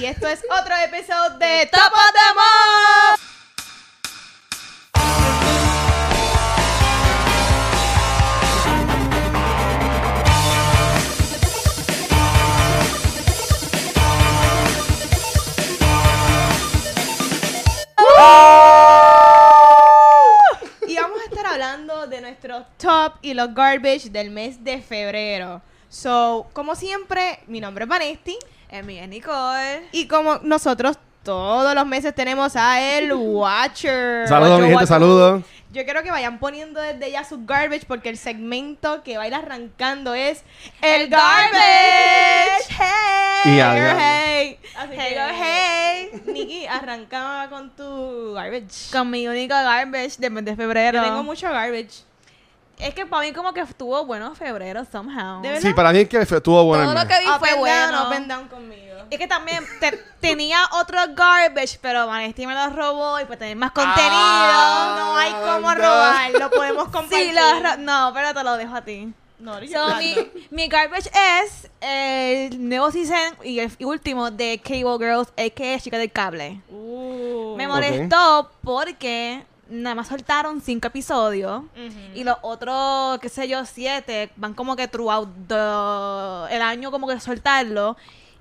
y esto es otro episodio de Top of the Month. Y vamos a estar hablando de nuestros top y los garbage del mes de febrero. So, como siempre, mi nombre es Vanesti. Emi es Nicole. Y como nosotros todos los meses tenemos a el Watcher. Saludos, mi gente, saludos. Yo quiero que vayan poniendo desde ya sus garbage porque el segmento que va a ir arrancando es el garbage. Hey. Y adiós. hey. Así Hey, que, hey. Nikki, arranca con tu garbage. Con mi único garbage de de febrero. Yo tengo mucho garbage. Es que para mí como que estuvo bueno febrero somehow. Sí, para mí es que estuvo bueno Todo el lo que vi Up fue down, bueno. up and down conmigo. Es que también te- tenía otro garbage, pero Vanesti me lo robó y pues tener más contenido. Ah, No hay cómo no. robar, lo podemos compartir. Sí, lo ro- No, pero te lo dejo a ti. No, yo So, no. mi, mi garbage es el nuevo season y el último de Cable Girls, a.k.a. Chica del Cable. Uh. Me molestó porque nada más soltaron cinco episodios y los otros, qué sé yo, siete van como que throughout the- el año como que soltarlo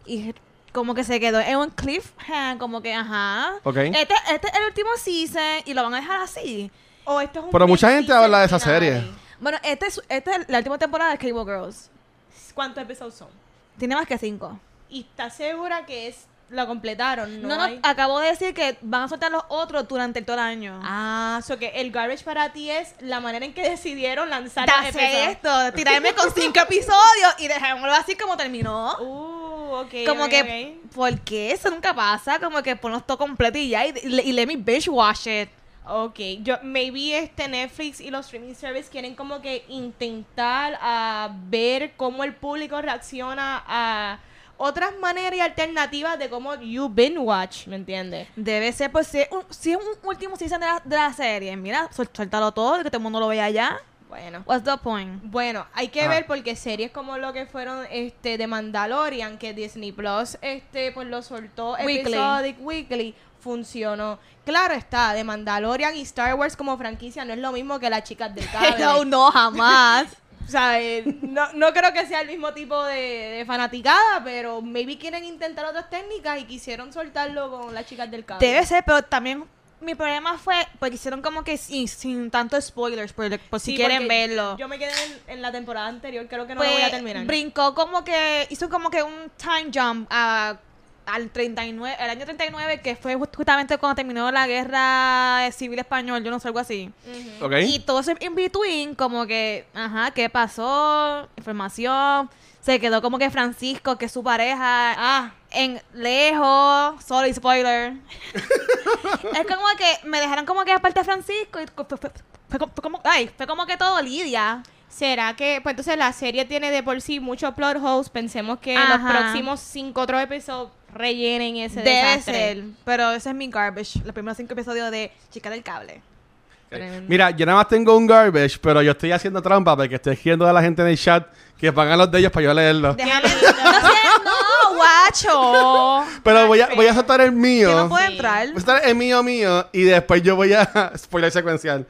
y como que se quedó en un cliffhanger, como que ajá. Este, este es el último season y lo van a dejar así. O esto es un Pero mucha gente habla de esa serie. Bueno, este es, esta es la última temporada de Cable Girls. ¿Cuántos episodios son? Tiene más que cinco. ¿Y estás segura que es lo completaron? No, No, no, hay- acabo de decir que van a soltar los otros durante todo el año. Ah, so que el garbage para ti es la manera en que decidieron lanzar los Hacer episodios. esto, tirarme con cinco episodios y dejámoslo así como terminó. Uh, ok. como ok, que, ¿por qué? Eso nunca pasa. Como que ponnos todo completo y ya. Y, y, y let me binge watch it. Ok, yo, maybe este Netflix y los streaming services quieren como que intentar a ver cómo el público reacciona a otras maneras y alternativas de cómo you binge watch, ¿me entiendes? Debe ser, pues, si es un, si es un último season de la, de la serie, mira, suéltalo todo y que todo el mundo lo vea ya. Bueno. What's the point? Bueno, hay que Ah. ver porque series como lo que fueron este de Mandalorian, que Disney Plus este pues lo soltó Weekly. episodic weekly, funcionó. Claro está, de Mandalorian y Star Wars como franquicia no es lo mismo que las chicas del cable. No, no, jamás. O sea, eh, no, no creo que sea el mismo tipo de, de fanaticada, pero maybe quieren intentar otras técnicas y quisieron soltarlo con las chicas del cable. Debe ser, pero también mi problema fue porque hicieron como que sin, sin tanto spoilers, por, por si Sí, quieren verlo. Yo me quedé en, en la temporada anterior, creo que no pues lo voy a terminar. brincó como que, hizo como que un time jump a- al 39, el año 39, que fue just- justamente cuando terminó la guerra civil español, yo no sé, algo así. ¿Ok? Y todo eso in between, como que, ajá, ¿qué pasó? Información. Se quedó como que Francisco, que es su pareja, Ah, en lejos. Sorry, spoiler. es como que me dejaron como que aparte de Francisco y fue, fue- fue- fue como- ay, fue como que todo Lidia. ¿Será que, pues entonces la serie tiene de por sí muchos plot holes? Pensemos que los Ajá. próximos cinco otros episodios rellenen ese Debe desastre. ser. Pero ese es mi garbage. Los primeros cinco episodios de Chica del Cable. Mira, yo nada más tengo un garbage, pero yo estoy haciendo trampa porque estoy escribiendo a la gente en el chat que pagan los de ellos para yo leerlo. Déjame. no guacho. Pero voy a, voy a soltar el mío. Que no puede Sí. entrar. Voy a soltar el mío mío y después yo voy a spoiler secuencial.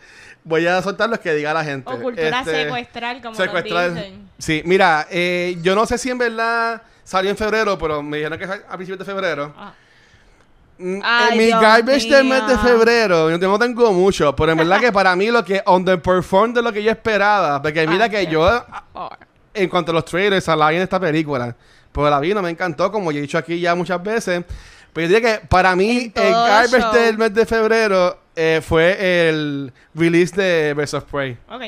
Voy a soltar los que diga la gente. O cultura Este, secuestral, como secuestrar. nos dicen. Sí, mira, eh, yo no sé si en verdad salió en febrero, pero me dijeron que es a principios de febrero. Ah. Mm, Ay, en mi Dios garbage del mes de mío. febrero, yo no tengo mucho, pero en verdad que para mí lo que underperformed de lo que yo esperaba, porque mira Ah, que yo, a- en cuanto a los trailers, a la en esta película, pues la vi, no me encantó, como yo he dicho aquí ya muchas veces, pero yo diría que para mí el garbage show. del mes de febrero eh, fue el release de of Prey. Ok.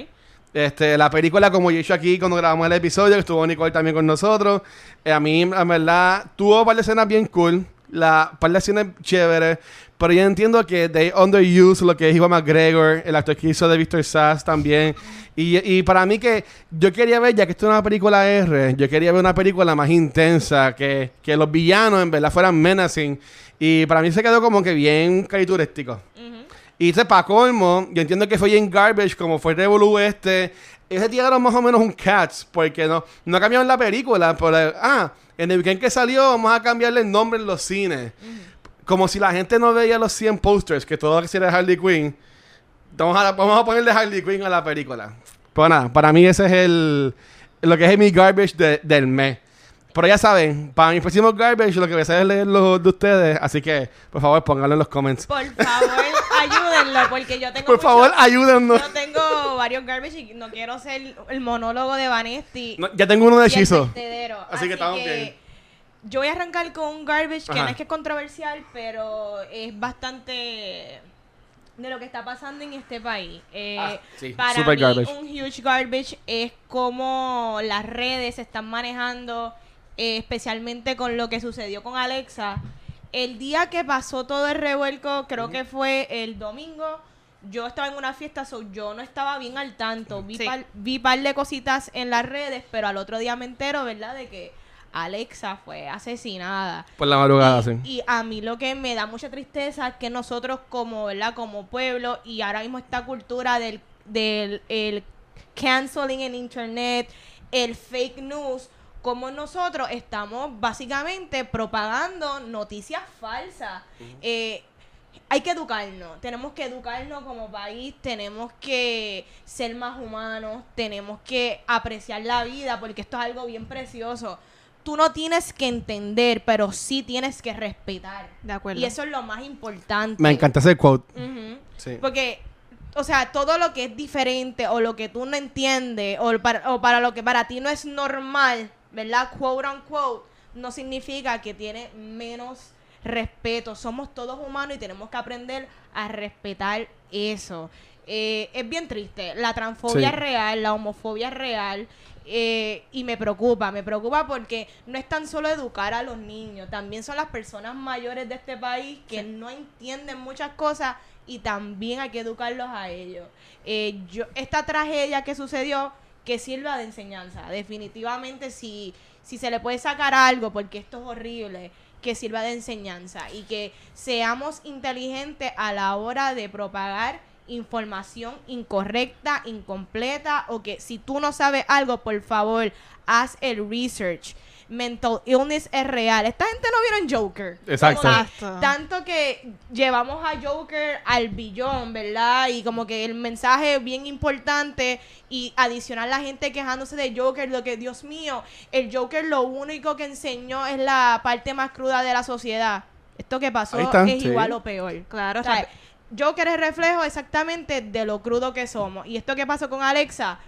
Este, la película, como yo he dicho aquí cuando grabamos el episodio, estuvo Nicole también con nosotros, eh, a mí, en verdad, tuvo un par de escenas bien cool, la par de escenas chéveres, pero yo entiendo que they underuse lo que es McGregor, el actor que hizo de Victor Sass también, y, y para mí que yo quería ver, ya que esto es una película R, yo quería ver una película más intensa, que, que los villanos en verdad fueran menacing, y para mí se quedó como que bien caricaturístico. Ujú. Y dice, para colmo, yo entiendo que fue en Garbage, como fue Revolu este. Ese tiraron más o menos un Cats, porque no, no cambiaron la película. Pero, ah, en el weekend que salió, vamos a cambiarle el nombre en los cines. Como si la gente no veía los 100 posters, que todo quisiera de Harley Quinn. Vamos a, vamos a ponerle Harley Quinn a la película. Pues nada, para mí ese es el. Lo que es mi garbage de- del mes. Pero ya saben, para mi próximo garbage lo que voy a hacer es leer los de ustedes. Así que, por favor, pónganlo en los comments. Por favor, ayúdenlo, porque yo tengo Por mucho- favor, ayúdennos. Yo tengo varios garbage y no quiero ser el monólogo de Vanesti. No, ya tengo uno de hechizo. Así que estamos bien. Yo voy a arrancar con un garbage que Ajá. no es que es controversial, pero es bastante de lo que está pasando en este país. Eh, Ah, sí, para super mí, garbage. un huge garbage es como las redes se están manejando, eh, especialmente con lo que sucedió con Alexa. El día que pasó todo el revuelco, creo que fue el domingo. Yo estaba en una fiesta, so yo no estaba bien al tanto. Vi, Sí. par, vi par de cositas en las redes, pero al otro día me entero, ¿verdad? De que Alexa fue asesinada. Por la madrugada, y, sí. y a mí lo que me da mucha tristeza es que nosotros como, ¿verdad? Como pueblo y ahora mismo esta cultura del, del el canceling en internet, el fake news, como nosotros estamos básicamente propagando noticias falsas. Eh, hay que educarnos, tenemos que educarnos como país, tenemos que ser más humanos, tenemos que apreciar la vida porque esto es algo bien precioso. Tú no tienes que entender, pero sí tienes que respetar. De acuerdo. Y eso es lo más importante. Me encanta ese quote. Sí. Porque, o sea, todo lo que es diferente o lo que tú no entiendes o para, o para lo que para ti no es normal, ¿verdad? Quote unquote, no significa que tiene menos respeto. Somos todos humanos y tenemos que aprender a respetar eso. Eh, es bien triste. La transfobia Sí. es real, la homofobia es real. eh, y me preocupa, me preocupa porque no es tan solo educar a los niños, también son las personas mayores de este país que no entienden muchas cosas y también hay que educarlos a ellos. Eh, yo, esta tragedia que sucedió, que sirva de enseñanza, definitivamente si, si se le puede sacar algo, porque esto es horrible, que sirva de enseñanza y que seamos inteligentes a la hora de propagar información incorrecta, incompleta o que si tú no sabes algo, por favor, haz el research. Mental illness es real. Esta gente no vieron Joker. Exacto. Como que Exacto. Tanto que llevamos a Joker al billón, ¿verdad? Y como que el mensaje bien importante y adicional la gente quejándose de Joker, lo que, Dios mío, el Joker lo único que enseñó es la parte más cruda de la sociedad. Esto que pasó está, es sí. igual o peor. Claro, O sea, Joker es reflejo exactamente de lo crudo que somos. Y esto que pasó con Alexa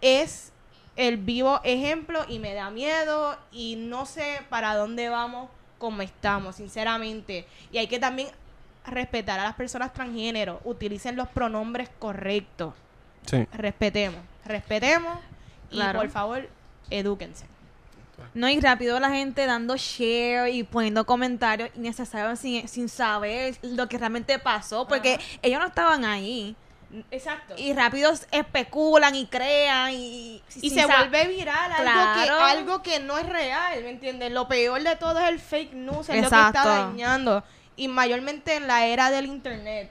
es el vivo ejemplo y me da miedo y no sé para dónde vamos como estamos, sinceramente. Y hay que también respetar a las personas transgénero. Utilicen los pronombres correctos. Sí. Respetemos, respetemos y por favor, edúquense. No, y rápido la gente dando share y poniendo comentarios innecesarios sin, sin saber lo que realmente pasó, porque Ajá. ellos no estaban ahí. Exacto. Y rápido especulan y crean y... Y se vuelve viral algo, que, algo que no es real, ¿me entiendes? Lo peor de todo es el fake news, es lo que Exacto. está dañando. Y mayormente en la era del internet.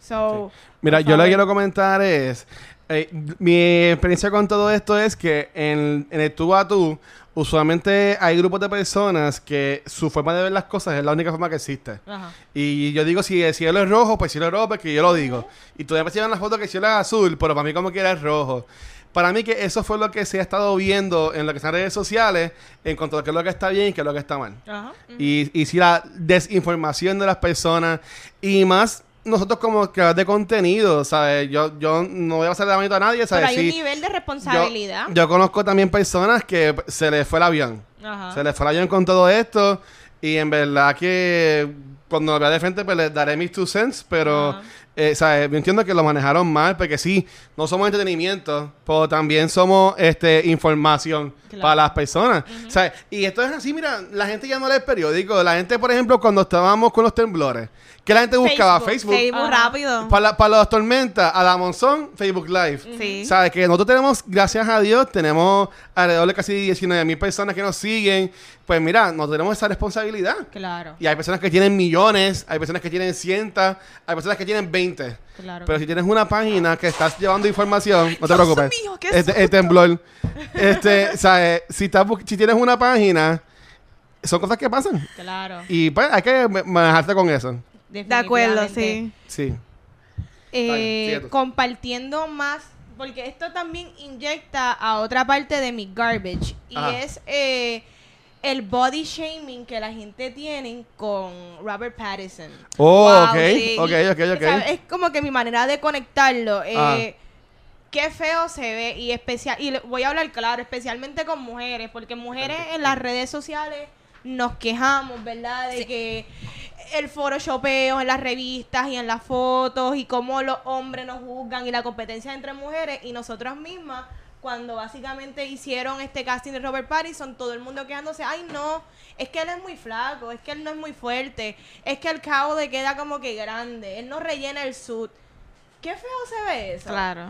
So, Mira, yo lo que quiero comentar es. eh, mi experiencia con todo esto es que en, en el tú a tú, usualmente hay grupos de personas que su forma de ver las cosas es la única forma que existe. Ajá. Y yo digo, si el cielo es rojo, pues cielo es rojo, porque yo lo digo. Y todavía me llevan la foto que el cielo es azul, pero para mí como quiera es rojo. Para mí que eso fue lo que se ha estado viendo en lo que son redes sociales, en cuanto a qué es lo que está bien y qué es lo que está mal. Ajá. Y, y si la desinformación de las personas y más nosotros como creadores de contenido, ¿sabes? Yo, yo no voy a la mano a nadie, Pero ¿sabes? hay un Sí, nivel de responsabilidad. yo conozco también personas que se les fue el avión. Ajá. Se les fue el avión con todo esto y en verdad que cuando lo vea de frente pues les daré mis two cents, pero Ajá. eh, ¿sabes? yo entiendo que lo manejaron mal porque sí, no somos entretenimiento, pero también somos este información Claro. para las personas. ¿sabes? Y esto es así, mira, la gente ya no lee el periódico, la gente, por ejemplo, cuando estábamos con los temblores, que la gente buscaba Facebook. Facebook. Ajá. rápido. Para, la- para las tormentas, a la monzón, Facebook Live. Sí. ¿Sabes? Que nosotros tenemos, gracias a Dios, tenemos alrededor de casi 19 mil personas que nos siguen. Pues mira, no tenemos esa responsabilidad. Claro. Y hay personas que tienen millones hay personas que tienen cientos, hay personas que tienen 20. Claro. Pero si tienes una página que estás llevando información, no te preocupes. mío, qué este, el temblor. Este, ¿sabes? Si, estás bu- si tienes una página, son cosas que pasan. Claro. Y pues hay que ma- manejarte con eso. De acuerdo, sí. Sí. Eh, compartiendo más, porque esto también inyecta a otra parte de mi garbage, y Ajá. es eh, el body shaming que la gente tiene con Robert Pattinson. Oh, Wow, ok. sí. Ok, ok, ok. O sea, es como que mi manera de conectarlo. eh. Qué feo se ve y especial y le- voy a hablar claro, especialmente con mujeres, porque mujeres en las redes sociales nos quejamos, ¿verdad? De que el photoshopeo en las revistas y en las fotos y cómo los hombres nos juzgan y la competencia entre mujeres y nosotras mismas cuando básicamente hicieron este casting de Robert Pattinson, todo el mundo quedándose, ay no, es que él es muy flaco, es que él no es muy fuerte, es que el cabo le queda como que grande, él no rellena el suit. Qué feo se ve eso. Claro.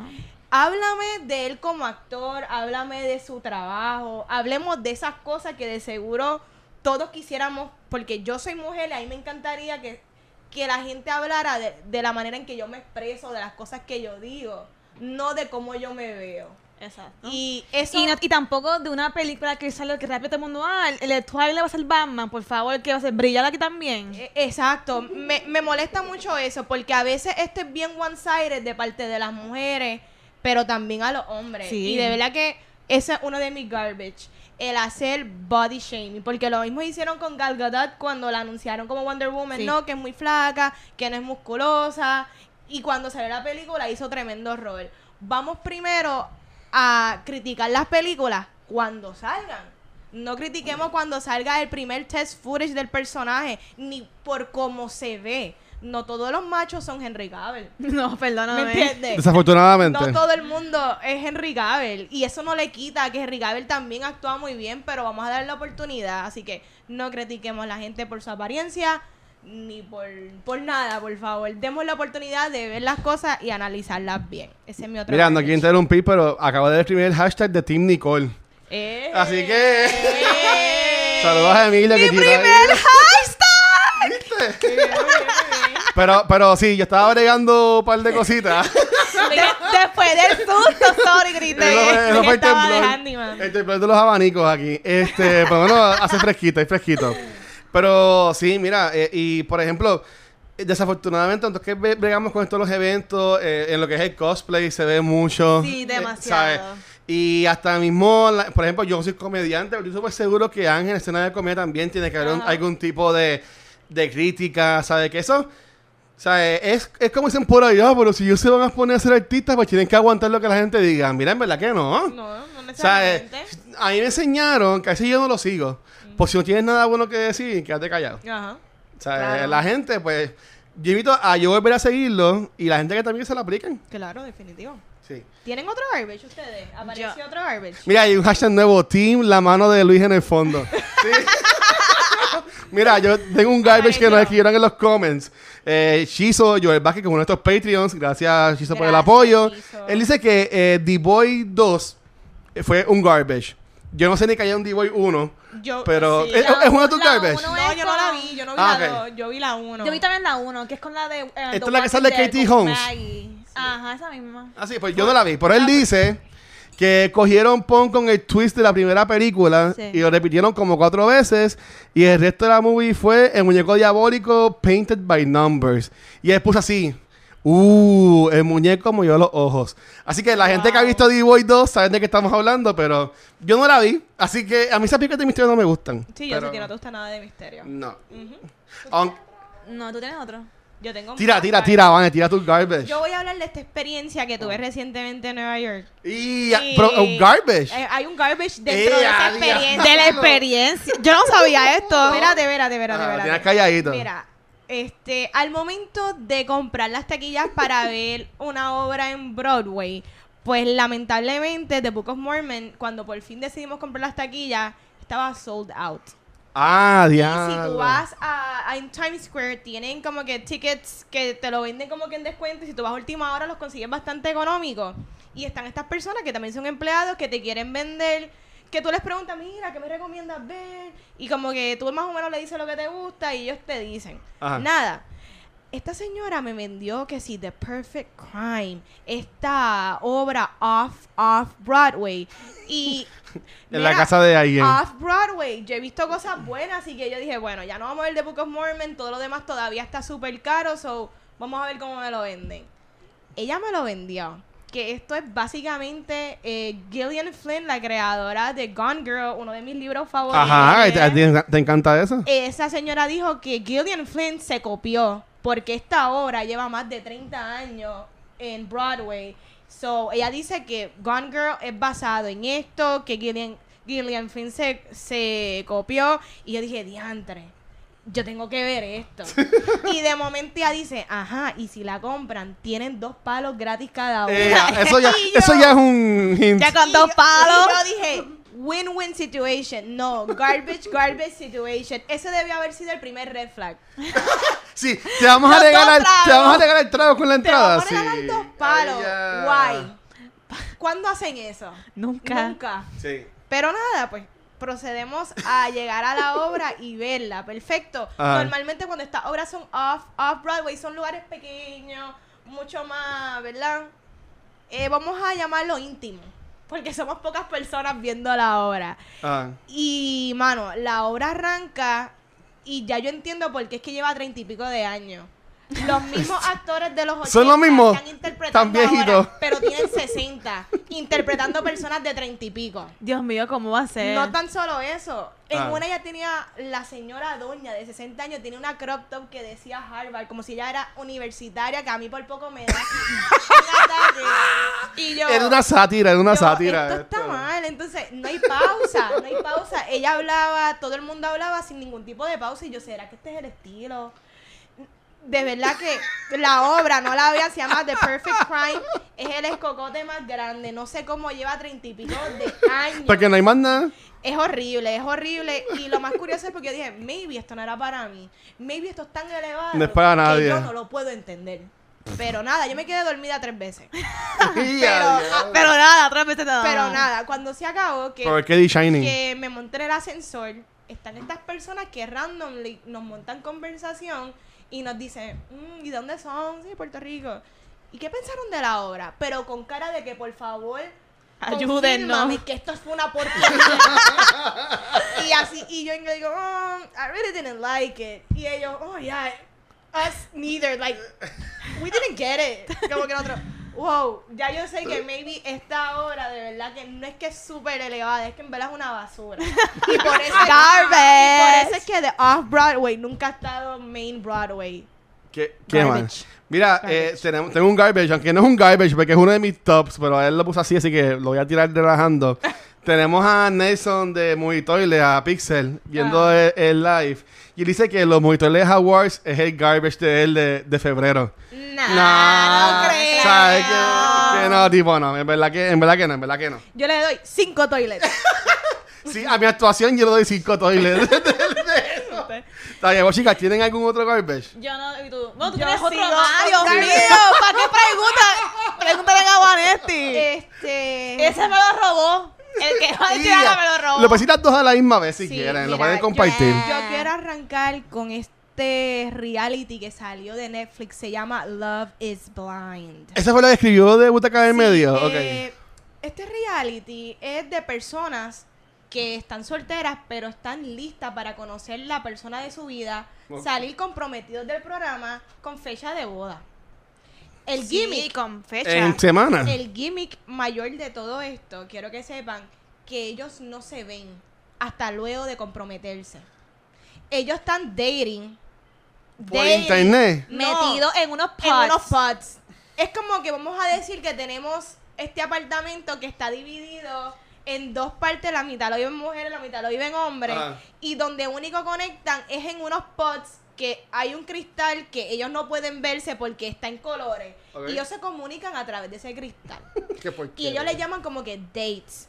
Háblame de él como actor, háblame de su trabajo, hablemos de esas cosas que de seguro todos quisiéramos, porque yo soy mujer y a mí me encantaría que, que la gente hablara de, de la manera en que yo me expreso, de las cosas que yo digo, no de cómo yo me veo. Exacto. Y eso... Y, no- y tampoco de una película que sale que rápido todo el mundo, ah, el de Twilight va a ser Batman, por favor, que va a ser brillar aquí también. Eh, Exacto, me, me molesta mucho eso, porque a veces esto es bien one-sided de parte de las mujeres, pero también a los hombres. Sí. Y de verdad que ese es uno de mis garbage, el hacer body shaming, porque lo mismo hicieron con Gal Gadot cuando la anunciaron como Wonder Woman, Sí. no, que es muy flaca, que no es musculosa, y cuando salió la película hizo tremendo rol. Vamos primero a criticar las películas cuando salgan. No critiquemos cuando salga el primer test footage del personaje, ni por cómo se ve. No todos los machos son Henry Cavill. No, ¿Me perdóname. entiendes? Desafortunadamente. No todo el mundo es Henry Cavill. Y eso no le quita que Henry Cavill también actúa muy bien, pero vamos a darle la oportunidad. Así que no critiquemos a la gente por su apariencia, ni por, por nada, por favor. Demos la oportunidad de ver las cosas y analizarlas bien. Ese es mi otro Mira, no quiero interrumpir, pero acabo de escribir el hashtag de Team Nicole. Eh. Así que. Eh. Saludos a Emilia que Pero, pero sí, yo estaba bregando un par de cositas. De- después del susto, sorry, grité. Eso fue- eso fue el temblor. handyman. El temblor de los abanicos aquí. Este, pero bueno, hace fresquito, hay fresquito. Pero sí, mira, eh, y por ejemplo, desafortunadamente, entonces que bre- bregamos con estos los eventos, eh, en lo que es el cosplay se ve mucho. Sí, eh, demasiado. ¿sabes? Y hasta mismo, la- por ejemplo, yo soy comediante, pero yo estoy seguro que Ángel en escena de comedia también tiene que haber un- algún tipo de, de crítica, ¿sabes? Que eso, ¿sabes? Es, es como dicen por allá, pero si ellos se van a poner a ser artistas, pues tienen que aguantar lo que la gente diga. Mira, en verdad que no. No, no O sea, necesariamente. a mí me enseñaron que así yo no lo sigo. Pues si no tienes nada bueno que decir, quédate callado. Ajá. O sea, Claro. la gente, pues, yo invito a yo volver a seguirlo y la gente que también se lo apliquen. Claro, definitivo. Sí. ¿Tienen otro garbage ustedes? ¿Apareció Yo- otro garbage? Mira, hay un hashtag nuevo, Team La Mano de Luis en el fondo. Sí. Mira, yo tengo un garbage Ay, que nos escribieron en los comments. Eh, Shizo, Joel Vázquez, que es uno de estos Patreons. Gracias, Shizo, por el Gracias, apoyo. Shizo. Él dice que eh, The Boy 2 fue un garbage. Yo no sé ni que haya un The Boy 1. Yo, Pero sí, es, la- es uno de tus la garbage. uno No, yo no la vi, yo no vi Ah, la ok. dos, yo vi la uno. Yo vi también la 1, que es con la de. eh, Esta The es la que Walking sale Dead, Katie con Holmes. Maggie. Ajá, esa misma. Ah, sí, pues yo no la vi. Pero él dice que cogieron Pon con el twist de la primera película Sí. y lo repitieron como cuatro veces. Y el resto de la movie fue el muñeco diabólico painted by numbers. Y él puso así. Uh, el muñeco movió los ojos. Así que la gente que ha visto D-Boy 2 saben de qué estamos hablando, pero yo no la vi. Así que a mí esas películas de misterio no me gustan. Sí, yo sé que no te gusta nada de misterio. No. No, tú tienes otro. Yo tengo tira, tira, tira, Vane, tira tu garbage. Yo voy a hablar de esta experiencia que tuve recientemente en Nueva York. Y, Y- pero, un garbage. Eh, hay un garbage dentro Eh, de esa experiencia. De la experiencia. Yo no sabía esto. Espérate, espérate, espérate, Ah, tienes calladito. Mira, este, al momento de comprar las taquillas para ver una obra en Broadway, pues lamentablemente The Book of Mormon, cuando por fin decidimos comprar las taquillas, estaba sold out. Ah, Y si diablo. tú vas a, a en Times Square, tienen como que tickets que te lo venden como que en descuento. Y si tú vas a última hora, los consigues bastante económicos. Y están estas personas que también son empleados que te quieren vender que tú les preguntas, mira, ¿qué me recomiendas ver? Y como que tú más o menos le dices lo que te gusta y ellos te dicen. Ajá. Nada. Esta señora me vendió que sí, The Perfect Crime, esta obra off, off Broadway. Y. En la casa de alguien. Off Broadway. Yo he visto cosas buenas, así que yo dije, bueno, ya no vamos a ver The Book of Mormon, todo lo demás todavía está súper caro, so vamos a ver cómo me lo venden. Ella me lo vendió. Que esto es básicamente eh, Gillian Flynn, la creadora de Gone Girl, uno de mis libros favoritos. Ajá, ¿te, te- te encanta eso? Esa señora dijo que Gillian Flynn se copió porque esta obra lleva más de 30 años en Broadway. So, ella dice que Gone Girl es basado en esto, que Gillian, Gillian Flynn se, se copió. Y yo dije, diantre, yo tengo que ver esto. y de momento ella dice, ajá, y si la compran, tienen dos palos gratis cada uno. Eh, eso, ya, yo- eso ya es un hint. Ya con y dos yo- palos. y yo dije, win-win situation. No, garbage, garbage situation. Ese debió haber sido el primer red flag. Sí, te vamos a regalar, te vamos a regalar el trago con la Te entrada. vamos a regalar sí. dos palos. Ay. Guay. ¿Cuándo hacen eso? Nunca. Nunca. Sí. Pero nada, pues procedemos a llegar a la obra y verla. Perfecto. Ajá. Normalmente cuando estas obras son off, off Broadway son lugares pequeños, mucho más, ¿verdad? Eh, vamos a llamarlo íntimo. Porque somos pocas personas viendo la obra. Ah. Y, mano, la obra arranca y ya yo entiendo por qué es que lleva treinta y pico de años. Los mismos actores de los 80 Son los mismos, están interpretando tan viejitos. ahora, pero tienen 60, interpretando personas de treinta y pico. Dios mío, ¿cómo va a ser? No tan solo eso. En Ah. una ya tenía la señora doña de 60 años, tenía una crop top que decía Harvard, como si ella era universitaria, que a mí por poco me da. Y yo, Era una sátira, era una yo, sátira. Esto está esto. mal, entonces no hay pausa, no hay pausa. Ella hablaba, todo el mundo hablaba sin ningún tipo de pausa y yo, ¿será que este es el estilo? De verdad que la obra, no la vean, se llama The Perfect Crime, es el escocote más grande, no sé cómo lleva treinta y pico de años. Porque no hay más nada. Es horrible, es horrible. Y lo más curioso es porque yo dije, maybe esto no era para mí. Maybe esto es tan elevado No es para nadie. que yo no lo puedo entender. Pero nada, yo me quedé dormida tres veces. Pero, ah. Pero nada, tres veces nada. Pero nada, cuando se acabó, que, me monté en el ascensor, están estas personas que randomly nos montan conversación y nos dicen, "Mm, ¿y dónde son? Sí, Puerto Rico. ¿Y qué pensaron de la obra? Pero con cara de que, por favor, Ayúdennos. que esto fue una porquería. y así, y yo digo, oh, I really didn't like it. Y ellos, oh, yeah, us neither, like, we didn't get it. Como que nosotros, wow, ya yo sé que maybe esta obra de verdad que no es que es súper elevada, es que en verdad es una basura. Y por eso, Garbage. y por eso es que de Off-Broadway nunca ha estado Main Broadway. ¿Qué, qué más? Mira, eh, tenemos, tengo un garbage, aunque no es un garbage, porque es uno de mis tops, pero a él lo puso así, así que lo voy a tirar relajando. tenemos a Nelson de Movie Toilet, a Pixel, viendo Ah. el, el live. Y él dice que los Movie Toilet Awards es el garbage de él de, de febrero. Nah, Nah, no creo. ¿sabes que, que no, tipo, no. En verdad que, en verdad que no, en verdad que no. Yo le doy cinco toilets. Sí, a mi actuación yo le doy cinco toilets. Está bien, vos, chicas, ¿tienen algún otro garbage? Yo no, y tú. No, tú Yo tienes otro con Dios mío. ¿Para qué preguntas? Pregúntale a Vanetti. Este. Ese me lo robó. El que va a decir Ya. ahora me lo robó. Lo dos a la misma vez si Sí, quieren, lo mira, pueden compartir. Yo, quiero arrancar con este reality que salió de Netflix. Se llama Love is Blind. Esa fue la que escribió de Butaca del Sí, Medio. ok. eh, Este reality es de personas que están solteras, pero están listas para conocer la persona de su vida, salir comprometidos del programa con fecha de boda. El Sí, gimmick con fecha. En semana. el gimmick mayor de todo esto, quiero que sepan que ellos no se ven hasta luego de comprometerse. Ellos están dating. Por dating, internet. Metido en unos pods. en unos pods. Es como que vamos a decir que tenemos este apartamento que está dividido en dos partes, la mitad lo viven mujeres, la mitad lo viven hombres, Ajá. y donde único conectan es en unos pods que hay un cristal que ellos no pueden verse porque está en colores. Y ellos se comunican a través de ese cristal. Qué Y porquería. ellos le llaman como que dates.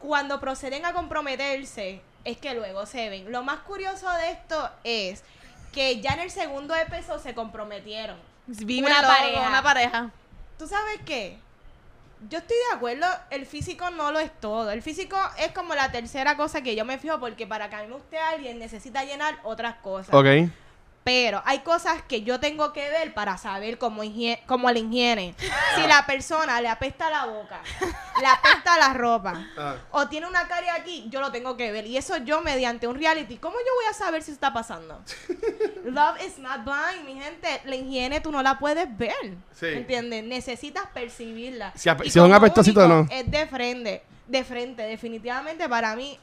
Cuando proceden a comprometerse, es que luego se ven. Lo más curioso de esto es que ya en el segundo episodio se comprometieron. Vi Una pareja. Una pareja. ¿Tú sabes qué? Yo estoy de acuerdo, el físico no lo es todo. El físico es como la tercera cosa que yo me fijo porque para que a mí me guste alguien necesita llenar otras cosas. Ok. Pero hay cosas que yo tengo que ver para saber cómo, cómo la higiene. Si la persona le apesta la boca, le apesta la ropa, Ah. o tiene una carie aquí, yo lo tengo que ver. Y eso yo mediante un reality, ¿cómo yo voy a saber si está pasando? Love is not blind, mi gente. La higiene tú no la puedes ver. Sí. ¿Entiendes? Necesitas percibirla. Si Y si es un apestosito, único, no. Es de frente. De frente. Definitivamente para mí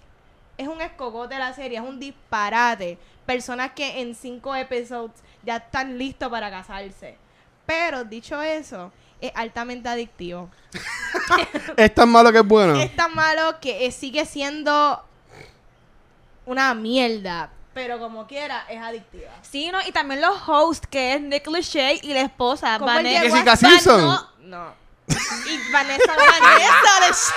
es un escogote la serie. Es un disparate. Personas que en cinco episodios ya están listos para casarse. Pero dicho eso, es altamente adictivo. Es tan malo que es bueno. Es tan malo que eh, sigue siendo una mierda. Pero como quiera, es adictiva. Sí, ¿no? Y también los hosts, que es Nick Lachey y la esposa, ¿Cómo él Vanessa. Jessica Simpson. no, No. Y Vanessa Vanessa.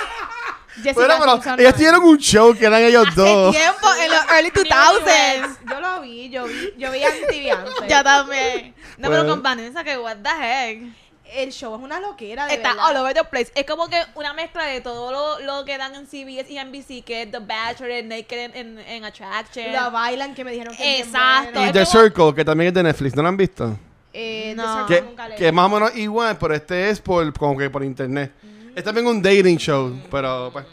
Jessica Pero, pero Simpson ellos no. tuvieron un show que eran ellos Hace dos. tiempo, en los early 2000s. Yo lo vi, yo vi, yo vi a MTV antes. Yo también. No, pero Bueno. con Vanessa, que what the heck. El show es una loquera, de Está verdad. all over the place. Es como que una mezcla de todo lo, lo que dan en CBS y NBC, que es The Bachelor, Naked en, en Attraction. La bailan que me dijeron que es bien Exacto. bueno. Y The como- Circle, que también es de Netflix. ¿No lo han visto? Eh, No. The Circle Que, nunca leí. que más o menos igual, pero este es por como que por internet. Es también un dating show, pero pues.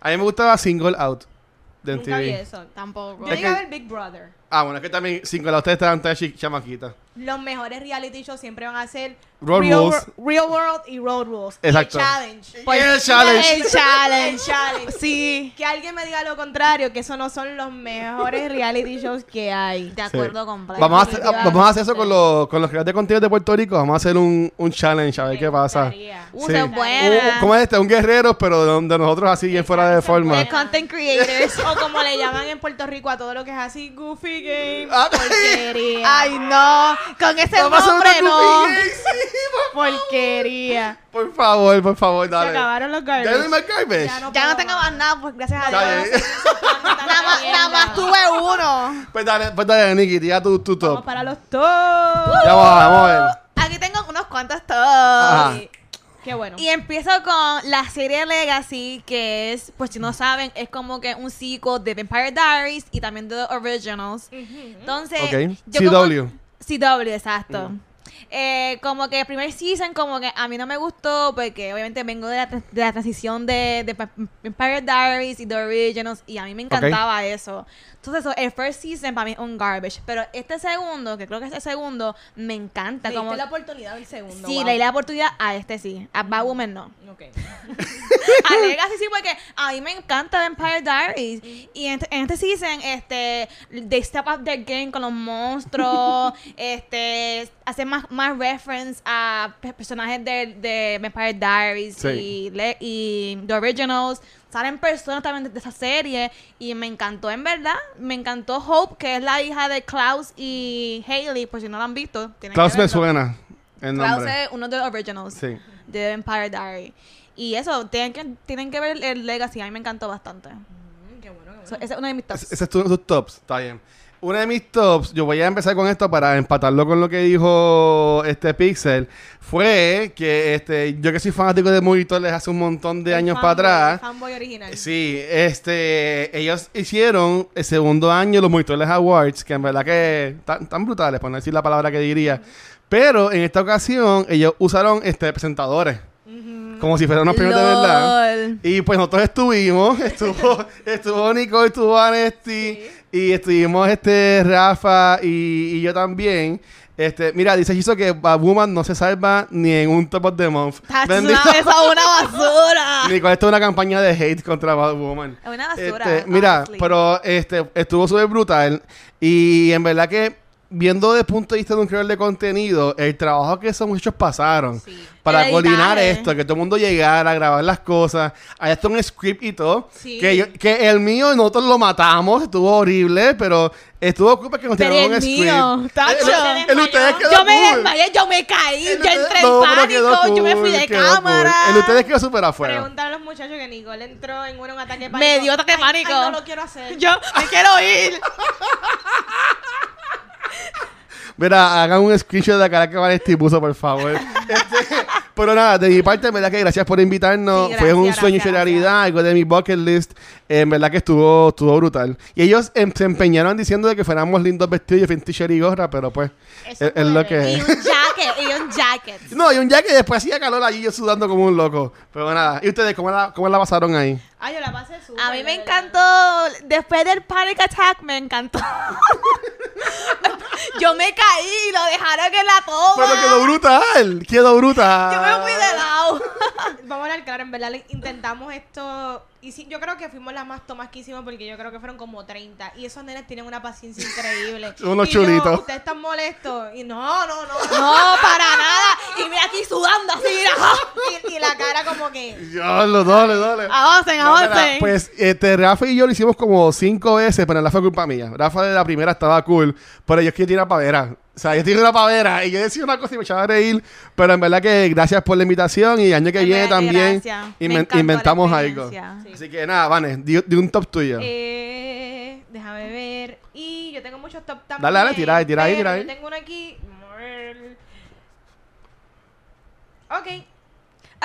A mí me gustaba Single Out de Nunca vi MTV. eso. Tampoco. Yo Es llegué a que- ver Big Brother. Ah, bueno, es que también Single Out ustedes estaban todas chamaquitas. Los mejores reality shows siempre van a ser Road Real, Rules. Real World y Road Rules. Y Exacto. El challenge. Y el challenge. El challenge. El challenge. Sí. Que alguien me diga lo contrario, que esos no son los mejores reality shows que hay. De Sí. acuerdo con Brian. Vamos a, hacer, Definitivamente. vamos a hacer eso con los, con los creadores de contenido de Puerto Rico. Vamos a hacer un, un challenge a ver qué pasa. Uh, Sí. Un- ¿Cómo es este? Un guerrero, pero de, de nosotros así bien fuera de forma. De content creators. O como le llaman en Puerto Rico a todo lo que es así, Goofy Game. Ah, Porquería. Ay, no. Con ese Vamos nombre, no. Goofy Game, sí, por, Porquería. por favor, por favor, Se dale. acabaron los ¿Ya no hay garbage. más garbage? Ya no Ya no puedo tengo más. nada, pues gracias a Dios. Nada más, nada más tuve uno. Pues dale, pues dale, Nicky, tira tu, tu Vamos para los tops. Ya vamos, vamos a ver. Aquí tengo unos cuantos tops. Qué bueno. Y empiezo con la serie Legacy, que es, pues si no saben, es como que un sequel de Vampire Diaries y también de The Originals. Entonces, Ok. yo CW. como- CW, exacto. Eh, como que el primer season, como que a mí no me gustó, porque obviamente vengo de la, de la transición de, de Vampire Diaries y The Originals, y a mí me encantaba eso. Entonces, eso, el first season para mí es un garbage. Pero este segundo, que creo que es el segundo, me encanta. Le Como, la oportunidad del segundo. sí, wow. le di la oportunidad a este sí. A Bad Woman no. Ok. A Legacy sí, porque a mí me encanta Vampire Diaries. Y en, en este season, este, they step up their game con los monstruos, este, hacen más, más reference a pe- personajes de, de Vampire Diaries Sí. y, le- y The Originals. Salen personas también de, esa serie y me encantó, en verdad. Me encantó Hope, que es la hija de Klaus y Hailey, por si no lo han visto. tienen Klaus que me suena el Klaus nombre. es uno de los Originals Sí. de Vampire Diary. Y eso, tienen que, tienen que ver el Legacy, a mí me encantó bastante. Mm, qué bueno, qué So, bueno. ese es uno de mis tops. Ese ese es tu, tus tops, está bien. Uno de mis tops, yo voy a empezar con esto para empatarlo con lo que dijo este Pixel, fue que este, yo que soy fanático de monitores hace un montón de El años fanboy, para atrás. fanboy original. Sí, este, ellos hicieron el segundo año los Monitores Awards, que en verdad que tan, tan brutales, por no decir la palabra que diría. Pero en esta ocasión ellos usaron este presentadores, como si fueran unos premios de verdad. Y pues nosotros estuvimos, estuvo, estuvo Nicole, estuvo Anesti, y estuvimos este Rafa y, y yo también. Este, mira, dice Chiso que Bad Woman no se salva ni en un top of the month. Bendito. una- es una basura. Nicole, esto es una campaña de hate contra Bad Woman. Es una basura. Este, mira, honestly. pero este estuvo súper brutal y en verdad que viendo desde el punto de vista de un creador de contenido, el trabajo que esos muchachos pasaron Sí. para coordinar esto, que todo el mundo llegara a grabar las cosas, hay hasta un script y todo, Sí. que, yo- que el mío nosotros lo matamos, estuvo horrible, pero estuvo cool porque nos tiraron un script. mío, tacho. El- el- el ustedes quedó Yo me cool. desmayé, yo me caí, El yo entré no, en quedó pánico, yo me fui cool, de quedó cool. cámara. El ustedes quedó súper afuera. Preguntar a los muchachos que Nicole entró en un, ataque de pánico. Me dio ataque de Ay, pánico. ay, no lo quiero hacer. Yo me quiero ir. Mira, hagan un screenshot de la cara que Vanesti puso, por favor. Este, Pero nada, de mi parte, en verdad que gracias por invitarnos. Sí, Fue un gracias, sueño gracias, hecho realidad, algo de mi bucket list. En verdad que estuvo, estuvo brutal. Y ellos em, se empeñaron diciendo de que fuéramos lindos vestidos y t-shirt y gorra, pero pues Eso es, es lo que Y es. un jacket, y un jacket. No, y un jacket después hacía calor allí yo sudando como un loco. Pero nada, ¿y ustedes cómo la, cómo la pasaron ahí? Ah, yo la pasé súper. A mí me encantó, después del panic attack, me encantó. Yo me caí y lo dejaron en la toma. Pero quedó brutal, quedó brutal. Yo me fui de lado. Vamos a hablar claro, en verdad intentamos esto. Y sí, yo creo que fuimos las más tomas que hicimos porque yo creo que fueron como 30. Y esos nenes tienen una paciencia increíble. Unos Y yo, chulitos. Ustedes están molestos. Y no, no, no. No, para nada. Y mira aquí sudando así, mira. Y, y la cara como que. Diablo, dale, dale. Avancen, No, avancen. pues este, Rafa y yo lo hicimos como cinco veces, pero la fue culpa mía. Rafa de la primera estaba cool, pero yo es que tiene una pavera. O sea, yo tengo una pavera y yo decía una cosa y me echaba a reír, pero en verdad que gracias por la invitación y año que En viene verdad que también. Me inven- inventamos algo. Sí. Así que nada, Vane, de, de un top tuyo. Eh, déjame ver. Y yo tengo muchos top también. Dale, dale, tira ahí, tira ahí, tira ahí. Yo tengo uno aquí. Ok.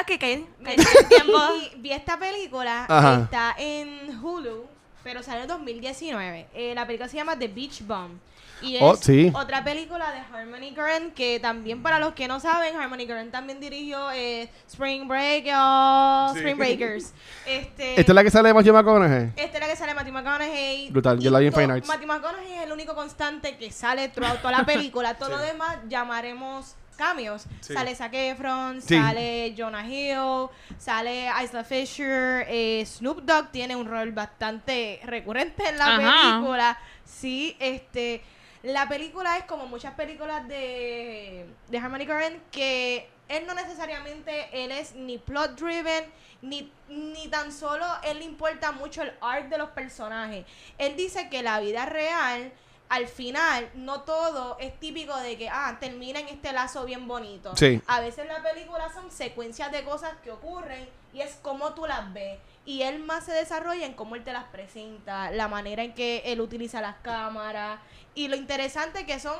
Ok, caí. vi, vi esta película, Ajá. está en Hulu, pero salió en 2019. Eh, la película se llama The Beach Bum. Y es Oh, sí. otra película de Harmony Korine que también para los que no saben, Harmony Korine también dirigió eh, Spring Break, oh, Sí. Spring Breakers. Este, ¿Esta es la que sale de Matthew McConaughey? esta es la que sale Matthew McConaughey. Brutal, yo Y la vi en Fine Arts. Matthew McConaughey es el único constante que sale throughout toda la película. Todo lo Sí. demás llamaremos cambios. Sí. Sale Zac Efron, Sí. sale Jonah Hill, sale Isla Fisher, eh, Snoop Dogg tiene un rol bastante recurrente en la Ajá. película. Sí, este... La película es como muchas películas de, de Harmony Korine que él no necesariamente él es ni plot driven ni, ni tan solo él le importa mucho el art de los personajes. Él dice que la vida real al final no todo es típico de que ah termina en este lazo bien bonito. Sí. A veces la película son secuencias de cosas que ocurren y es como tú las ves. Y él más se desarrolla en cómo él te las presenta, la manera en que él utiliza las cámaras y lo interesante que son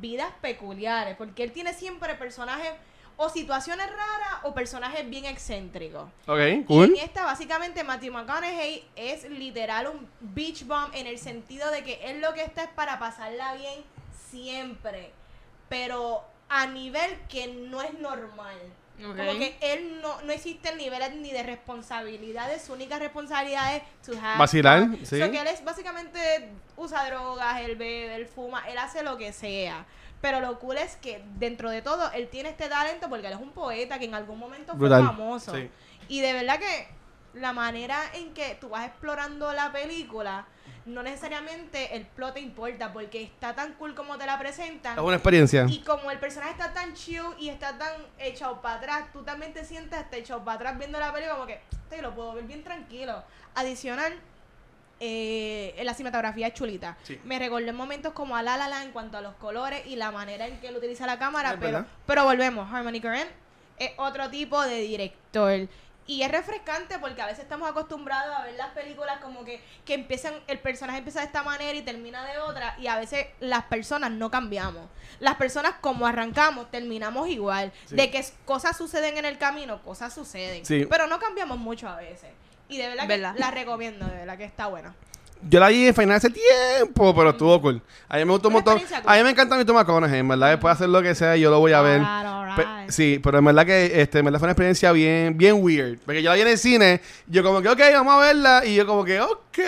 vidas peculiares, porque él tiene siempre personajes o situaciones raras o personajes bien excéntricos. Ok, Y cool. en esta, básicamente, Matthew McConaughey es literal un beach bum en el sentido de que él lo que está es para pasarla bien siempre, pero a nivel que no es normal. Como que él no, no existen niveles ni de responsabilidades, su única responsabilidad es to have Vacilar, fun. sí. So que él es básicamente usa drogas, él bebe, él fuma, él hace lo que sea. Pero lo cool es que dentro de todo él tiene este talento porque él es un poeta que en algún momento fue Brutal, famoso. sí. Y de verdad que la manera en que tú vas explorando la película, no necesariamente el plot te importa porque está tan cool como te la presentan. Es una experiencia. Y como el personaje está tan chill y está tan echado para atrás, tú también te sientes hasta echado para atrás viendo la película como que te lo puedo ver bien tranquilo. Adicional, eh, la cinematografía es chulita. Sí. Me recordó en momentos como a La La Land en cuanto a los colores y la manera en que él utiliza la cámara, pero, pero volvemos, Harmony Korine es otro tipo de director. Y es refrescante porque a veces estamos acostumbrados a ver las películas como que, que empiezan, el personaje empieza de esta manera y termina de otra, y a veces las personas no cambiamos. Las personas como arrancamos, terminamos igual. Sí. De que cosas suceden en el camino, cosas suceden. Sí. Pero no cambiamos mucho a veces. Y de verdad, ¿Verdad? que la recomiendo, de verdad que está buena. Yo la vi en final hace tiempo, pero estuvo cool. A mí me gustó un montón. A mí me encanta mi Thomas McConaughey, en verdad. Después de hacer lo que sea, yo lo voy a ver. Pe- sí, pero en verdad que este, en verdad fue una experiencia bien, bien weird. Porque yo la vi en el cine, yo como que, ok, vamos a verla. Y yo como que, ok.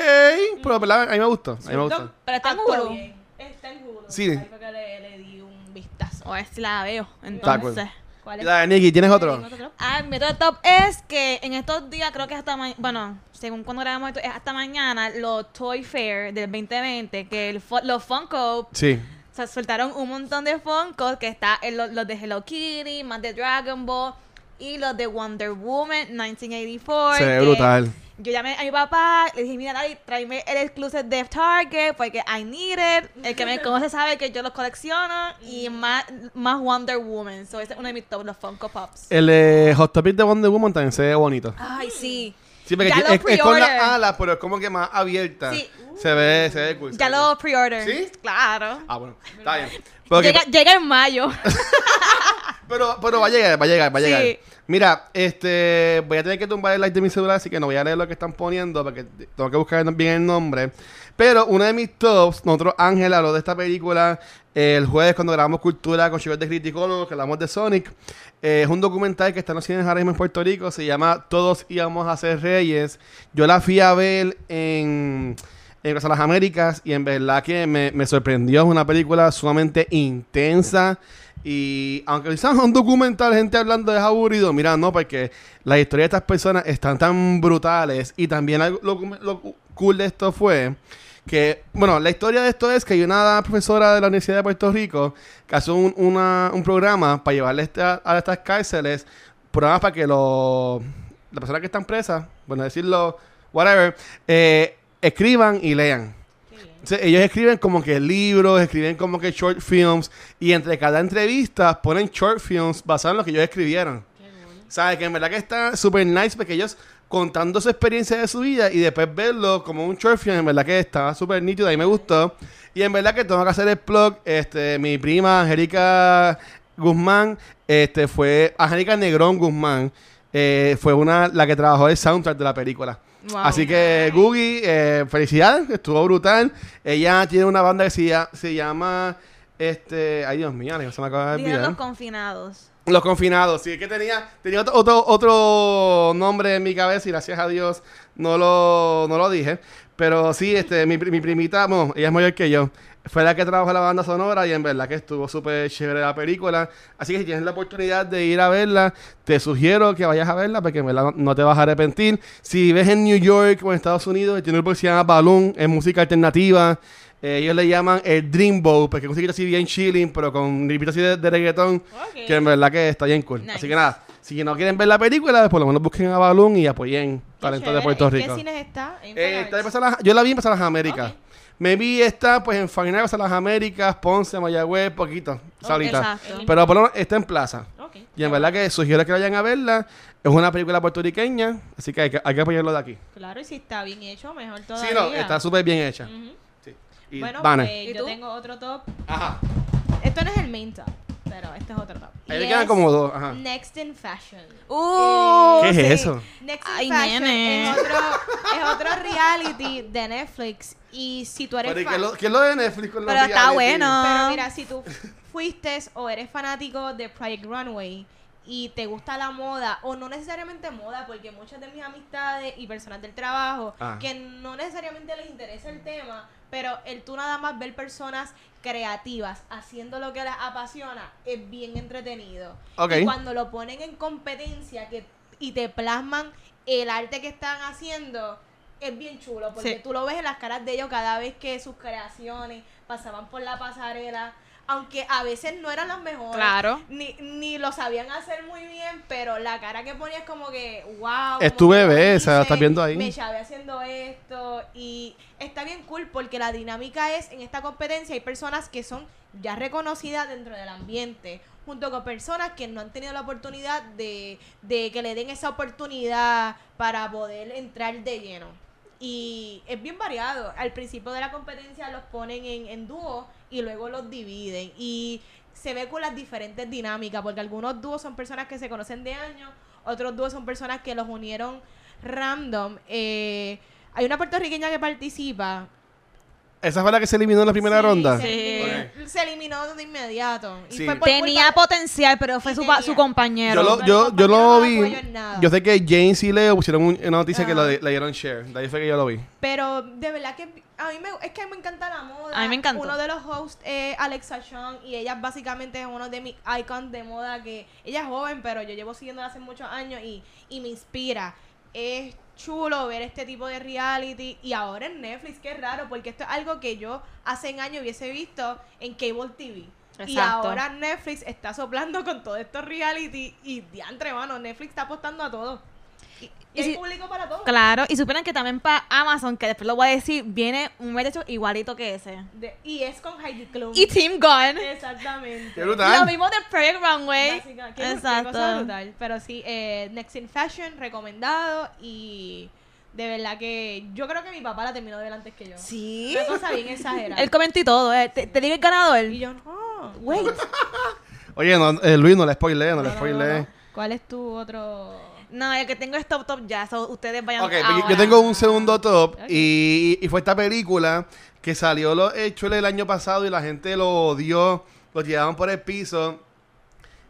Pero en verdad, a mí me gustó. A mí me gustó. Pero está en Hulu. Está en Hulu. Sí. Ahí fue que le, le di un vistazo. O es la veo, Está cool. entonces. ¿Cuál es? la de Nicky, ¿tienes otro? ¿Tienes otro? Ah, mi otro top es que en estos días, creo que hasta mañana, bueno, según cuando grabamos esto, es hasta mañana, los Toy Fair del 2020, que el los Funko Sí. o sea, soltaron un montón de Funkos, que está el- los, de Hello Kitty, más de Dragon Ball, y los de Wonder Woman 1984. Se ve brutal. Yo llamé a mi papá, le dije, mira, Daddy, tráeme el exclusive de Target, porque I need it. El que me conoce sabe que yo los colecciono, y más, más Wonder Woman. So, ese es uno de mis top, los Funko Pops. El eh, Hot Topic de Wonder Woman también se ve bonito. Ay, sí. Sí, porque Ya es, lo es con las alas, pero es como que más abierta. Sí. Se ve, se ve cool. Ya lo pre-order. ¿Sí? Claro. Ah, bueno. Está bien. Porque- Llega, llega en mayo. Pero, pero va a llegar, va a llegar, va a Sí. Mira, este, voy a tener que tumbar el like de mi celular, así que no voy a leer lo que están poniendo, porque tengo que buscar bien el nombre. Pero uno de mis tops, nosotros, Ángel, habló de esta película eh, el jueves cuando grabamos Cultura con chicos de Criticólogos, que hablamos de Sonic. Eh, es un documental que está en los cines ahora mismo en Puerto Rico, se llama Todos íbamos a ser reyes. Yo la fui a ver en en las Américas y en verdad que me, me sorprendió. Es una película sumamente intensa y aunque quizás un documental, gente hablando es aburrido, mira, no, porque la historia de estas personas están tan brutales y también lo, cool de esto fue que, bueno, la historia de esto es que hay una profesora de la Universidad de Puerto Rico que hace un, un programa para llevarle esta- a estas cárceles, programas para que las personas que están presas, bueno, decirlo, whatever, eh, escriban y lean. Ellos escriben como que libros, escriben como que short films y entre cada entrevista ponen short films basados en lo que ellos escribieron. ¿Sabes? Que en verdad que está súper nice porque ellos contando su experiencia de su vida y después verlo como un short film, en verdad que estaba súper nítido, a mí me gustó. Y en verdad que tengo que hacer el plug, este, mi prima Angélica Guzmán, este, fue, Angélica Negrón Guzmán, eh, fue una, la que trabajó el soundtrack de la película. Wow. Así que Googie, eh, felicidades, estuvo brutal. Ella tiene una banda que se, se llama, este, ay Dios mío, se me acaba de olvidar. los confinados. Los confinados, sí, es que tenía, tenía otro, otro, otro nombre en mi cabeza y gracias a Dios no lo, no lo dije. Pero sí, este, mi, mi primita, bueno, ella es mayor que yo, fue la que trabajó en la banda sonora y en verdad que estuvo súper chévere la película. Así que si tienes la oportunidad de ir a verla, te sugiero que vayas a verla porque en verdad no, te vas a arrepentir. Si ves en New York o en Estados Unidos, tiene un que se llama Balloon, es música alternativa. Eh, ellos le llaman el Dreamboat, porque es música así bien chilling, pero con ripitos así de, de reggaetón, que en verdad que está bien cool. Nice. Así que nada, si no quieren ver la película, por lo menos busquen a Balloon y apoyen Qué talento de. Puerto ¿En Rico. qué cines está? En Eh, está en Las- yo la vi en Plaza Las Américas. Ok. Me vi esta pues en Final Plaza Las Américas, Ponce, Mayagüez, poquito, exacto. Pero por lo menos está en plaza. Y en verdad que sugiero que vayan a verla. Es una película puertorriqueña, así que hay que, hay que apoyarlo de aquí. Claro, y si está bien hecho, mejor todavía. Sí, no, está súper bien hecha. Ujú. Sí. Y Bueno, pues ¿Y yo tengo otro top. Ajá. Esto no es el main top, pero este es otro top. Ahí le quedan como dos. Ajá. Next in Fashion. Uh, ¿Qué es sí. eso? Next in Ay, Fashion nene. es otro, es otro reality de Netflix. Y si tú eres Pero ¿y fan- ¿qué es lo, qué es lo de Netflix con los Pero está reality? bueno. Pero mira, si tú fuiste o eres fanático de Project Runway y te gusta la moda, o no necesariamente moda, porque muchas de mis amistades y personas del trabajo, Ah. que no necesariamente les interesa el tema, pero el tú nada más ver personas creativas haciendo lo que les apasiona es bien entretenido. Y cuando lo ponen en competencia que, y te plasman el arte que están haciendo, es bien chulo, porque Sí. tú lo ves en las caras de ellos cada vez que sus creaciones pasaban por la pasarela, aunque a veces no eran las mejores. Claro. Ni, ni lo sabían hacer muy bien, pero la cara que ponías como que, wow. Es tu bebé, o sea, estás viendo ahí. Me chavé haciendo esto y está bien cool porque la dinámica es, en esta competencia hay personas que son ya reconocidas dentro del ambiente, junto con personas que no han tenido la oportunidad de, de que le den esa oportunidad para poder entrar de lleno. Y es bien variado. Al principio de la competencia los ponen en, en dúo y luego los dividen. Y se ve con las diferentes dinámicas, porque algunos dúos son personas que se conocen de años, otros dúos son personas que los unieron random. Eh, hay una puertorriqueña que participa. ¿Esa fue la que se eliminó en la primera Sí, ronda? Se, Sí. eliminó, se eliminó de inmediato. Y Sí. fue por Tenía culpa- potencial, pero fue su, tenía. su compañero. Yo lo, yo, yo lo no vi. apoyó en nada. Yo sé que James y Leo pusieron un- una noticia que de- le dieron share. De ahí fue que yo lo vi. Pero de verdad que a mí me, es que me encanta la moda. A mí me encantó. Uno de los hosts es Alexa Chung y ella básicamente es uno de mis icons de moda que ella es joven, pero yo llevo siguiéndola hace muchos años y, y me inspira. Es chulo ver este tipo de reality y ahora en Netflix, qué raro, porque esto es algo que yo hace años hubiese visto en Cable TV. Y ahora Netflix está soplando con todos estos reality y diantre, mano, Netflix está apostando a todo. Y, y Y hay si- público para todo. Claro, y supieron que también para Amazon, que después lo voy a decir, viene un hecho igualito que ese. De- y es con Heidi Klum. Y Team Gunn. Exactamente. Qué brutal. Lo mismo de Project Runway. Qué- qué Exacto. cosa brutal. Pero sí, eh, Next in Fashion, recomendado. Y de verdad que yo creo que mi papá la terminó de ver antes que yo. Sí. Una cosa bien exagerada. Él comentó y todo. eh. Te, te digo el ganador. y yo, no. Wait. Oye, no, eh, Luis, no le spoilé, no, le spoilé. ¿Cuál es tu otro...? No, el que tengo es top top ya, so ustedes vayan Ok, yo- ahora. yo tengo un segundo top y, y fue esta película que salió lo hecho el año pasado y la gente lo odió, lo tiraban por el piso.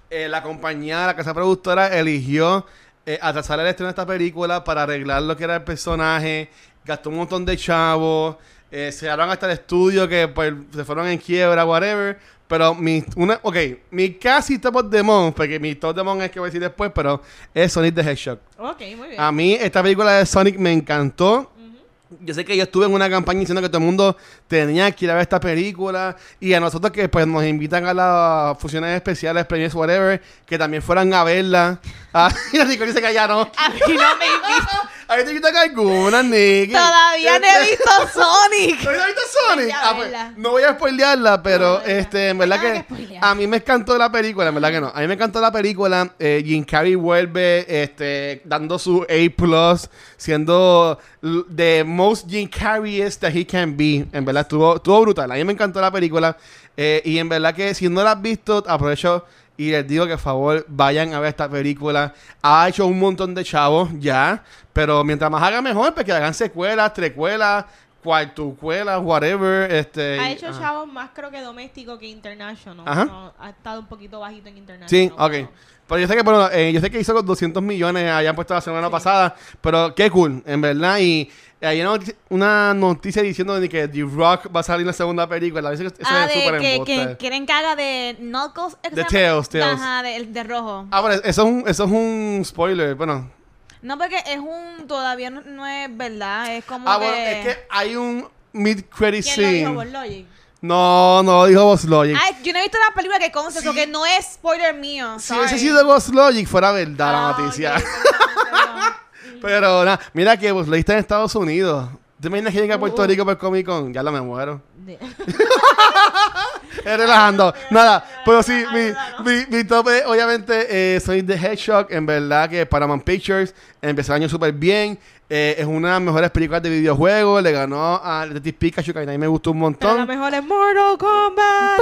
Eh, la compañía, la casa productora eligió eh, atrasar el estreno de esta película para arreglar lo que era el personaje, gastó un montón de chavos, eh, se cerraron hasta el estudio que pues, se fueron en quiebra, whatever. Pero mi, una, ok, mi casi top of the month, porque mi top of the month es que voy a decir después, pero es Sonic the Hedgehog. Ok, muy bien. A mí esta película de Sonic me encantó. Yo sé que yo estuve en una campaña diciendo que todo el mundo tenía que ir a ver esta película y a nosotros que pues nos invitan a las funciones especiales, premios, whatever, que también fueran a verla. Ah, y Nicole dice que ya no. A mí no me invito. A mí te invitan alguna, Nicky. Todavía no he visto Sonic. ¿No has visto Sonic? Ah, pues, no voy a spoilearla, pero No, este, en verdad No hay que, a mí me encantó la película, en verdad que no. A mí me encantó la película. Eh, Jim Carrey vuelve este, dando su A+, siendo the most Jim Carreyest that he can be. En verdad, estuvo, estuvo brutal. A mí me encantó la película. Eh, y en verdad que si no la has visto, aprovecho y les digo que por favor vayan a ver esta película. Ha hecho un montón de chavos ya, pero mientras más haga mejor, porque hagan secuelas, trecuelas, cuartucuelas, whatever. Este, ha hecho ajá. chavos más creo que doméstico que international. Ajá. No, ha estado un poquito bajito en international. Sí, ok. pero- Pero yo sé que, bueno, eh, yo sé que hizo con 200 millones, habían puesto la semana Sí. pasada, pero qué cool, en verdad. Y hay una noticia, diciendo de que The Rock va a salir en la segunda película. Dice que eso Ah, es súper que, que quieren que haga de Knuckles. ¿es que De? Tails, Tails. Ajá, de, de rojo. Ah, pero eso es un, eso es un spoiler, bueno. No, porque es un. Todavía no, no es verdad. Es como. Ah, que... bueno, es que hay un mid-credit ¿Quién lo dijo? scene. No, no, dijo Boss Logic. Ay, yo no he visto la película que consta, Sí. que no es spoiler mío. si hubiese sido Boss Logic, fuera verdad la Ah, noticia. ok, perdón, perdón. Pero nada, mira que Logic está en Estados Unidos. ¿Te imaginas que llega a Puerto Uh. Rico por Comic Con? Ya la me muero. De- relajando. Nada, pero sí, mi, mi, mi top es, obviamente, eh, Sonic the Hedgehog. En verdad que Paramount Pictures empezó el año súper bien. Eh, es una de las mejores películas de videojuegos. Le ganó a Detective Pikachu, que a mí me gustó un Pero la montón. mejor es Mortal Kombat.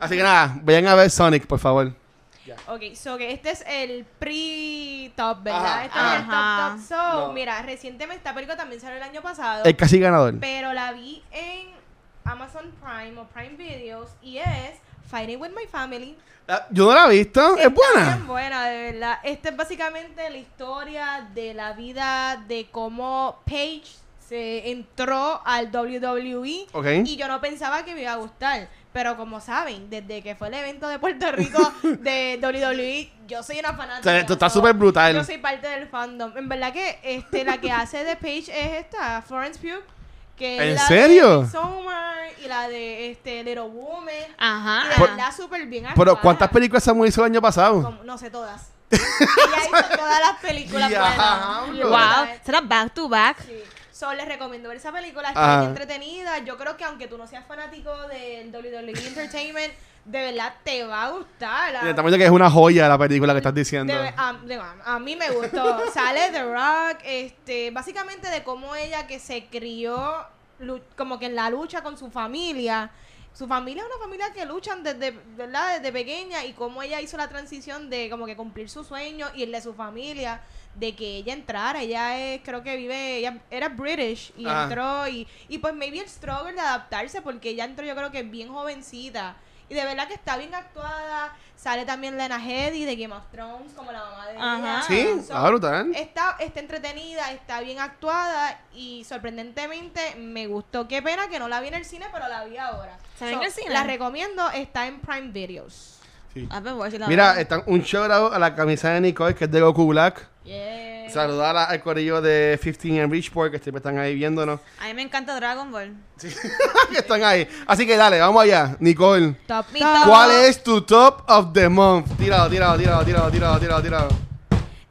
Así que nada, vayan a ver Sonic, por favor. Ok, so que este es el pre-top, ¿verdad? Ajá, este es el ajá. top top. So, No. mira, recientemente esta película también salió el año pasado. El casi ganador. Pero la vi en Amazon Prime o Prime Videos y es Fighting with My Family. Ah, Yo no la he visto. Es Está buena. buena, de verdad. Esta es básicamente la historia de la vida de cómo Paige se entró al WWE. Ok. Y yo no pensaba que me iba a gustar. Pero como saben, desde que fue el evento de Puerto Rico de WWE, yo soy una fanática. O sea, esto está súper brutal. Yo soy parte del fandom. En verdad que este, la que hace de Paige es esta, Florence Pugh. Que es ¿En la serio? De Summer y la de este, Little Woman. Y Ajá. de Por- verdad súper bien Pero actuada. ¿cuántas películas Samuel hizo el año pasado? Como- no sé todas. Ella hizo todas las películas Diablo. buenas. Wow. ¿Será back to back? Sí. So, les recomiendo ver esa película, está Ah. bien entretenida. Yo creo que aunque tú no seas fanático del WWE Entertainment, de verdad te va a gustar. La- Estamos diciendo que es una joya la película que estás diciendo. de- a, de- a mí me gustó. Sale The Rock, este, básicamente de cómo ella que se crió como que en la lucha con su familia. Su familia es una familia que luchan desde, ¿verdad? desde pequeña y cómo ella hizo la transición de como que cumplir su sueño y el de su familia, de que ella entrara. Ella es, creo que vive, ella era British y entró y, y pues maybe el struggle de adaptarse porque ella entró yo creo que bien jovencita. Y de verdad que está bien actuada. Sale también Lena Headey de Game of Thrones como la mamá de Ajá. ella. Sí, So, ah, brutal. Está, está entretenida, está bien actuada y sorprendentemente me gustó. Qué pena que no la vi en el cine, pero la vi ahora. ¿Se ve en el cine? La recomiendo, está en Prime Videos. Sí. A ver, voy a decir la Mira, verdad. están un shout out a la camisa de Nicole, que es de Goku Black. Yeah. Saludar a- al corillo de 15 en Richport, que siempre están ahí viéndonos. A mí me encanta Dragon Ball. que están ahí. Así que dale, vamos allá. Nicole, Top, Mi top. top. ¿cuál es tu top of the month? Tíralo, tíralo, tíralo, tíralo, tíralo, tíralo, tíralo.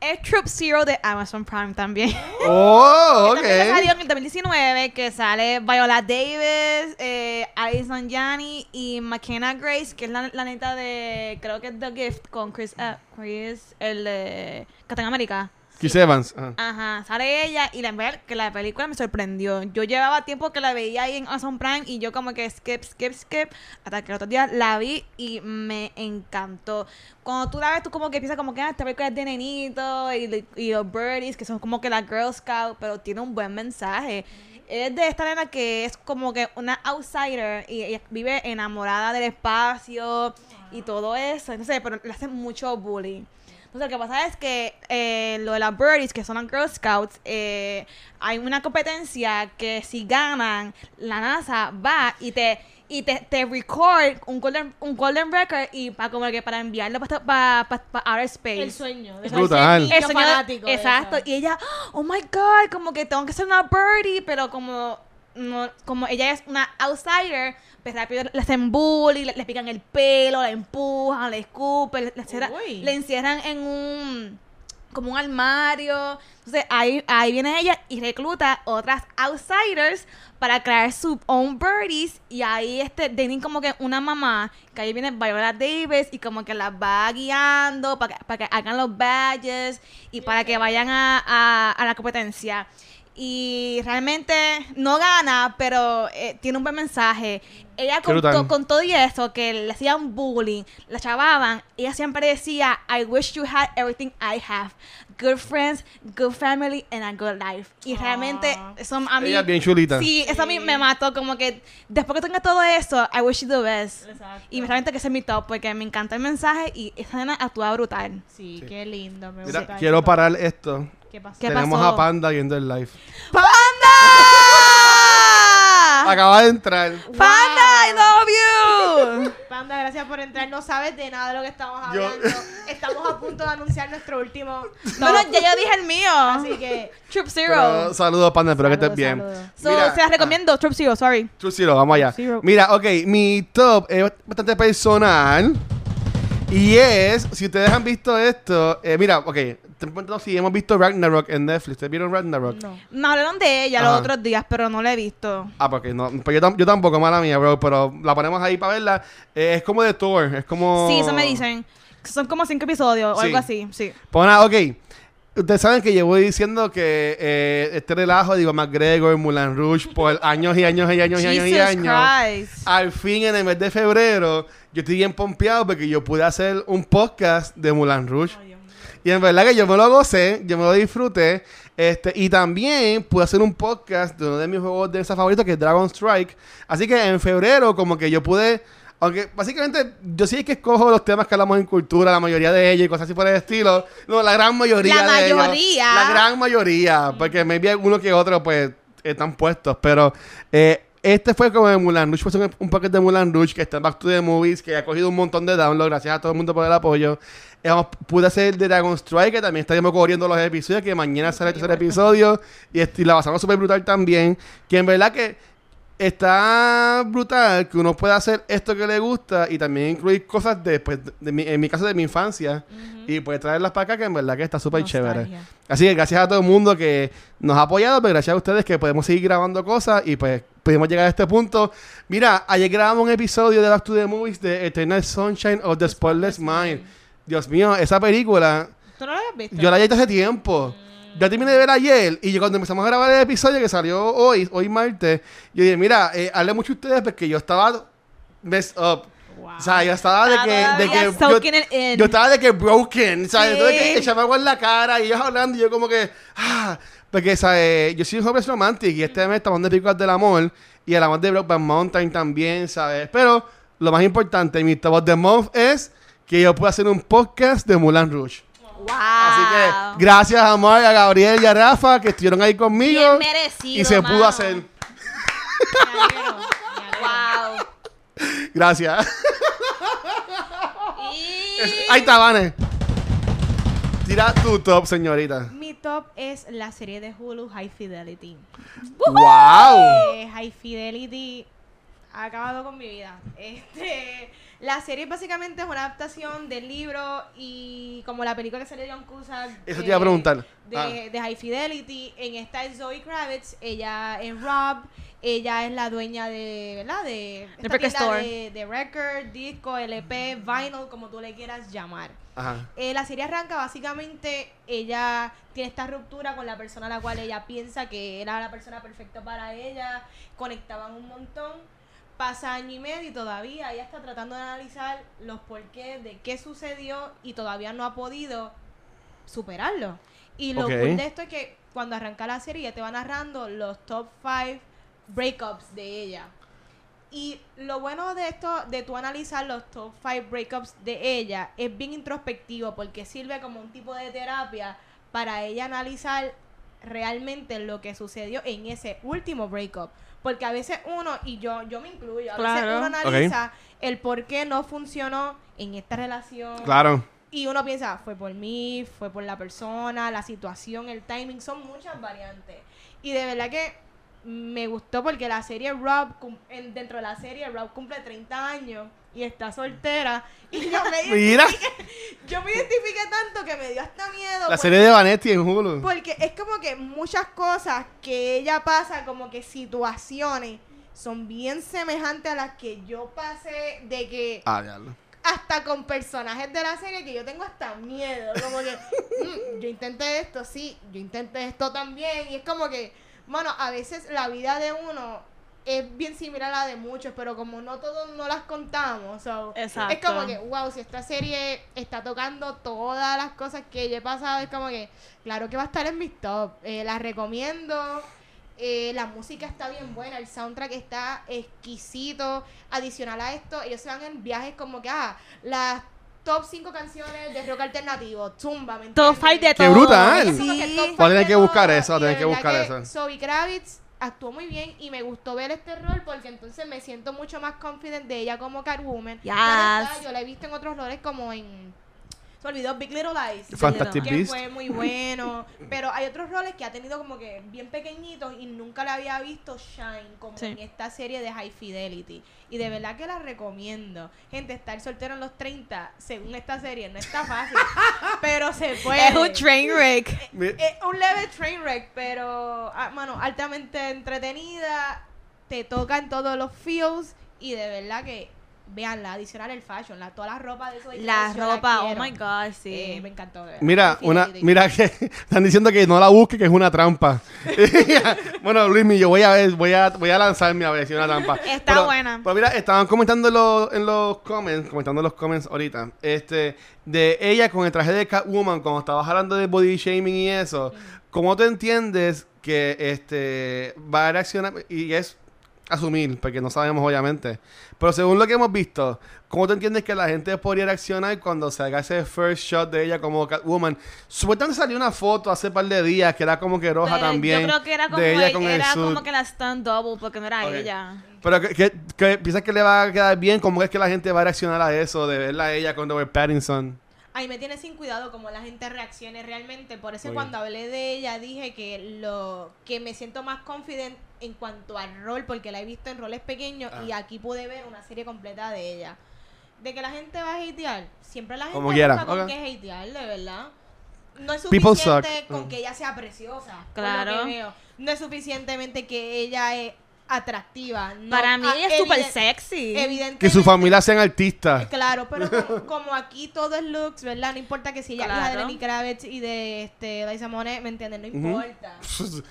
Es Troop Zero de Amazon Prime también. Oh, ok. También salió en el 2019 que sale Viola Davis, eh, Alison Janney y McKenna Grace, que es la, la neta de, creo que es The Gift con Chris, eh, Chris el de Captain America. Chris Evans. ajá. Sale ella y la verdad que la película me sorprendió. Yo llevaba tiempo que la veía ahí en Amazon Prime y yo como que skip, skip, skip, hasta que el otro día la vi y me encantó. Cuando tú la ves, tú como que piensas como que ah, esta película es de nenito y, los birdies, que son como que las Girl Scouts, pero tiene un buen mensaje. Es de esta nena que es como que una outsider y ella vive enamorada del espacio y todo eso. Entonces, pero le hacen mucho bullying. Entonces, lo que pasa es que eh, lo de las birdies, que son las Girl Scouts, eh, hay una competencia que si ganan, la NASA va y te y te, te record un golden, un golden record y para como que para enviarlo para pa, pa, outer space. El sueño. de Es brutal. El sueño de exacto. Y ella, oh my god, como que tengo que ser una birdie, pero como no, como ella es una outsider, pues rápido le hacen bullying, le, le pican el pelo, la empujan, le escupen, le, le encierran- Uy. le encierran en un como un armario. Entonces ahí, ahí viene ella y recluta otras outsiders para crear su own birdies. Y ahí este, tienen como que una mamá, que ahí viene Viola Davis y como que las va guiando para que, para que hagan los badges y para que vayan a, a, a la competencia. Y realmente no gana, pero eh, tiene un buen mensaje. Ella brutal. con, to- con todo y eso, que le hacían bullying, la chavaban, ella siempre decía, I wish you had everything I have. Good friends, good family, and a good life. Y realmente, eso a mí... Ella es bien chulita. Sí, eso a mí me mató, como que después que tenga todo eso, I wish you the best. Exacto. Y realmente que ese es mi top, porque me encanta el mensaje y esa nena actúa brutal. Sí, Sí. qué lindo. Me Mira, gusta quiero parar esto. ¿Qué pasó? ¿Qué Tenemos pasó? a Panda viendo el live. ¡Panda! Acaba de entrar. ¡Panda, I love you! Panda, gracias por entrar. No sabes de nada de lo que estamos Yo- hablando. Estamos a punto de anunciar nuestro último. Bueno, ya yo dije el mío. Así que. Troop Zero. Pero, saludos, Panda. Espero que estés bien. saludos. So, Mira, se las recomiendo, Troop Zero, sorry. True Zero, vamos allá. Zero. Mira, ok, mi top es bastante personal. Y es, si ustedes han visto esto, eh, mira, ok, te pregunto si hemos visto Ragnarok en Netflix. ¿Ustedes vieron Ragnarok? No. Me hablaron de ella Ajá. los otros días, pero no la he visto. Ah, porque no, pues yo, tam- yo tampoco, mala mía, bro, pero la ponemos ahí para verla. Eh, es como de Thor, es como... Sí, eso me dicen. Son como cinco episodios o Sí. algo así, sí. Pues nada, ok. Ustedes saben que llevo diciendo que eh, este relajo de Iván McGregor, Mulan Rouge, por años y años y años y años y años. Al fin, en el mes de febrero, yo estoy bien pompeado porque yo pude hacer un podcast de Mulan Rouge. Dios mío. Y en verdad que yo me lo gocé, yo me lo disfruté. Este, y también pude hacer un podcast de uno de mis juegos de mesa favoritos, que es Dragon Strike. Así que en febrero, como que yo pude. Aunque básicamente yo sí es que escojo los temas que hablamos en cultura, la mayoría de ellos y cosas así por el estilo. No, la gran mayoría La de ellos. mayoría. La gran mayoría. Porque maybe alguno que otro, pues, están puestos. Pero eh, este fue como de Mulan Rouge. Fue un, un paquete de Mulan Rouge que está en Back to the Movies, que ha cogido un montón de downloads. Gracias a todo el mundo por el apoyo. Eh, vamos, pude hacer el de Dragon Strike, que también estaremos cubriendo los episodios, que mañana sale el tercer episodio. Y, y la pasamos súper brutal también. Que en verdad que está brutal que uno pueda hacer esto que le gusta y también incluir cosas de, pues, de mi- en mi caso de mi infancia y pues traerlas para acá que en verdad que está súper chévere. Así que gracias a todo el mundo que nos ha apoyado, pero gracias a ustedes que podemos seguir grabando cosas y pues pudimos llegar a este punto. Mira, ayer grabamos un episodio de Back to the Movies de Eternal Sunshine of the Spotless Mind. Dios mío, esa película ¿Tú no lo habías visto? yo la he visto hace tiempo. Yo terminé de ver ayer y yo cuando empezamos a grabar el episodio que salió hoy, hoy martes, yo dije, mira, eh, hablé mucho ustedes porque yo estaba messed up. Wow. O sea, yo estaba de que... De que yo, yo estaba de que broken, ¿sabes? Sí. Tuve que echarme agua en la cara y ellos hablando y yo como que... Ah, porque, ¿sabes? Yo soy un joven romantic y este mes estamos de películas del amor y el amor de Brokeback Mountain también, ¿sabes? Pero lo más importante, mi top of the month es que yo puedo hacer un podcast de Mulan Rouge. Wow. Así que gracias a Mark, a Gabriel y a Rafa que estuvieron ahí conmigo. Bien merecido, y se mano. pudo hacer. Me alegro, me alegro. Wow. Gracias. Y- ahí está, Vane. Tira tu top, señorita. Top es la serie de Hulu High Fidelity. ¡Wow! Eh, High Fidelity ha acabado con mi vida. Este, la serie básicamente es una adaptación del libro y como la película que salió de John Cusack. Eso te iba a preguntar. De, Ah. de High Fidelity. En esta es Zoe Kravitz. Ella es Rob. Ella es la dueña de, ¿verdad? De, esta record tienda store. de, de record, disco, LP, vinyl, como tú le quieras llamar. Ajá. Eh, la serie arranca básicamente, ella tiene esta ruptura con la persona a la cual ella piensa que era la persona perfecta para ella, conectaban un montón, pasa año y medio y todavía ella está tratando de analizar los porqués de qué sucedió y todavía no ha podido superarlo. Y lo Ok. cool de esto es que cuando arranca la serie ella te va narrando los top 5 breakups de ella. Y lo bueno de esto, de tú analizar los top 5 breakups de ella, es bien introspectivo porque sirve como un tipo de terapia para ella analizar realmente lo que sucedió en ese último breakup. Porque a veces uno, y yo, yo me incluyo, a veces uno analiza el por qué no funcionó en esta relación. Claro. Y uno piensa, fue por mí, fue por la persona, la situación, el timing, son muchas variantes. Y de verdad que me gustó porque la serie Rob, dentro de la serie Rob cumple 30 años y está soltera. Y yo me, Mira. yo me identifiqué tanto que me dio hasta miedo. La serie de Vanetti en Hulu. porque es como que muchas cosas que ella pasa, como que situaciones, son bien semejantes a las que yo pasé de que Ah, diablo. hasta con personajes de la serie que yo tengo hasta miedo. Como que, "Mm, yo intenté esto, sí, yo intenté esto también. Y es como que, bueno, a veces la vida de uno es bien similar a la de muchos, pero como no todos no las contamos. so. Es como que, wow, si esta serie está tocando todas las cosas que yo he pasado, es como que, claro que va a estar en mis top. Eh, la recomiendo. Eh, la música está bien buena, el soundtrack está exquisito. Adicional a esto, ellos se van en viajes como que, ah, las top 5 canciones de rock alternativo, zumba, ¿me Top entiendes? 5 de ¡Qué todo. brutal! Como que Sí. Voy a tener que buscar eso, voy a tener que buscar eso. Zoe Kravitz actuó muy bien y me gustó ver este rol porque entonces me siento mucho más confident de ella como Catwoman. Yes. Claro yo la he visto en otros roles como en... Se olvidó Big Little Lies. Fantastic que Beast. fue muy bueno. Pero hay otros roles que ha tenido como que bien pequeñitos y nunca la había visto shine como Sí. en esta serie de High Fidelity. Y de verdad que la recomiendo. Gente, estar soltero en los 30, según esta serie, no está fácil. pero se puede. Es un train wreck. Mi- Es un leve train wreck, pero, ah, mano, altamente entretenida. Te toca en todos los feels. Y de verdad que, veanla, adicional el fashion, la, toda la ropa de eso. de La yo la ropa, oh my god, Eh, sí. me encantó, de verdad. Mira, una, mira que están diciendo que no la busque, que es una trampa. bueno, Luismi, yo voy a ver, voy a, voy a lanzarme a ver si es una trampa. Está Pero- buena. Pero mira, estaban comentando en los, en los comments, comentando en los comments ahorita, este, de ella con el traje de Catwoman, cuando estabas hablando de body shaming y eso, ¿cómo te entiendes que este va a reaccionar? Y es asumir, porque no sabemos obviamente. Pero según lo que hemos visto, ¿cómo te entiendes que la gente podría reaccionar cuando se haga ese first shot de ella como Catwoman? Supuestamente salió una foto hace par de días que era como que roja Pero también. Yo creo que era como, de ella el- con el era como que la stand double porque no era ella. Pero que piensas que le va a quedar bien, ¿cómo es que la gente va a reaccionar a eso de verla a ella con Robert Pattinson? Ay, me tiene sin cuidado como la gente reaccione realmente. Por eso Muy cuando hablé de ella dije que lo que me siento más confident en cuanto al rol, porque la he visto en roles pequeños Ah. y aquí pude ver una serie completa de ella. De que la gente va a hatear, siempre la gente Como quiera, con ok. qué hatear, de verdad. No es suficiente con Mm. que ella sea preciosa. lo Claro. que veo. No es suficientemente que ella es atractiva. No, Para mí ah, ella es súper sexy. Evidentemente. Que su familia sean artistas. Claro, pero como, como aquí todo es looks, ¿verdad? No importa que si ella es hija de. Lenny Kravitz y de este, Liza Monet, ¿me entiendes? No importa.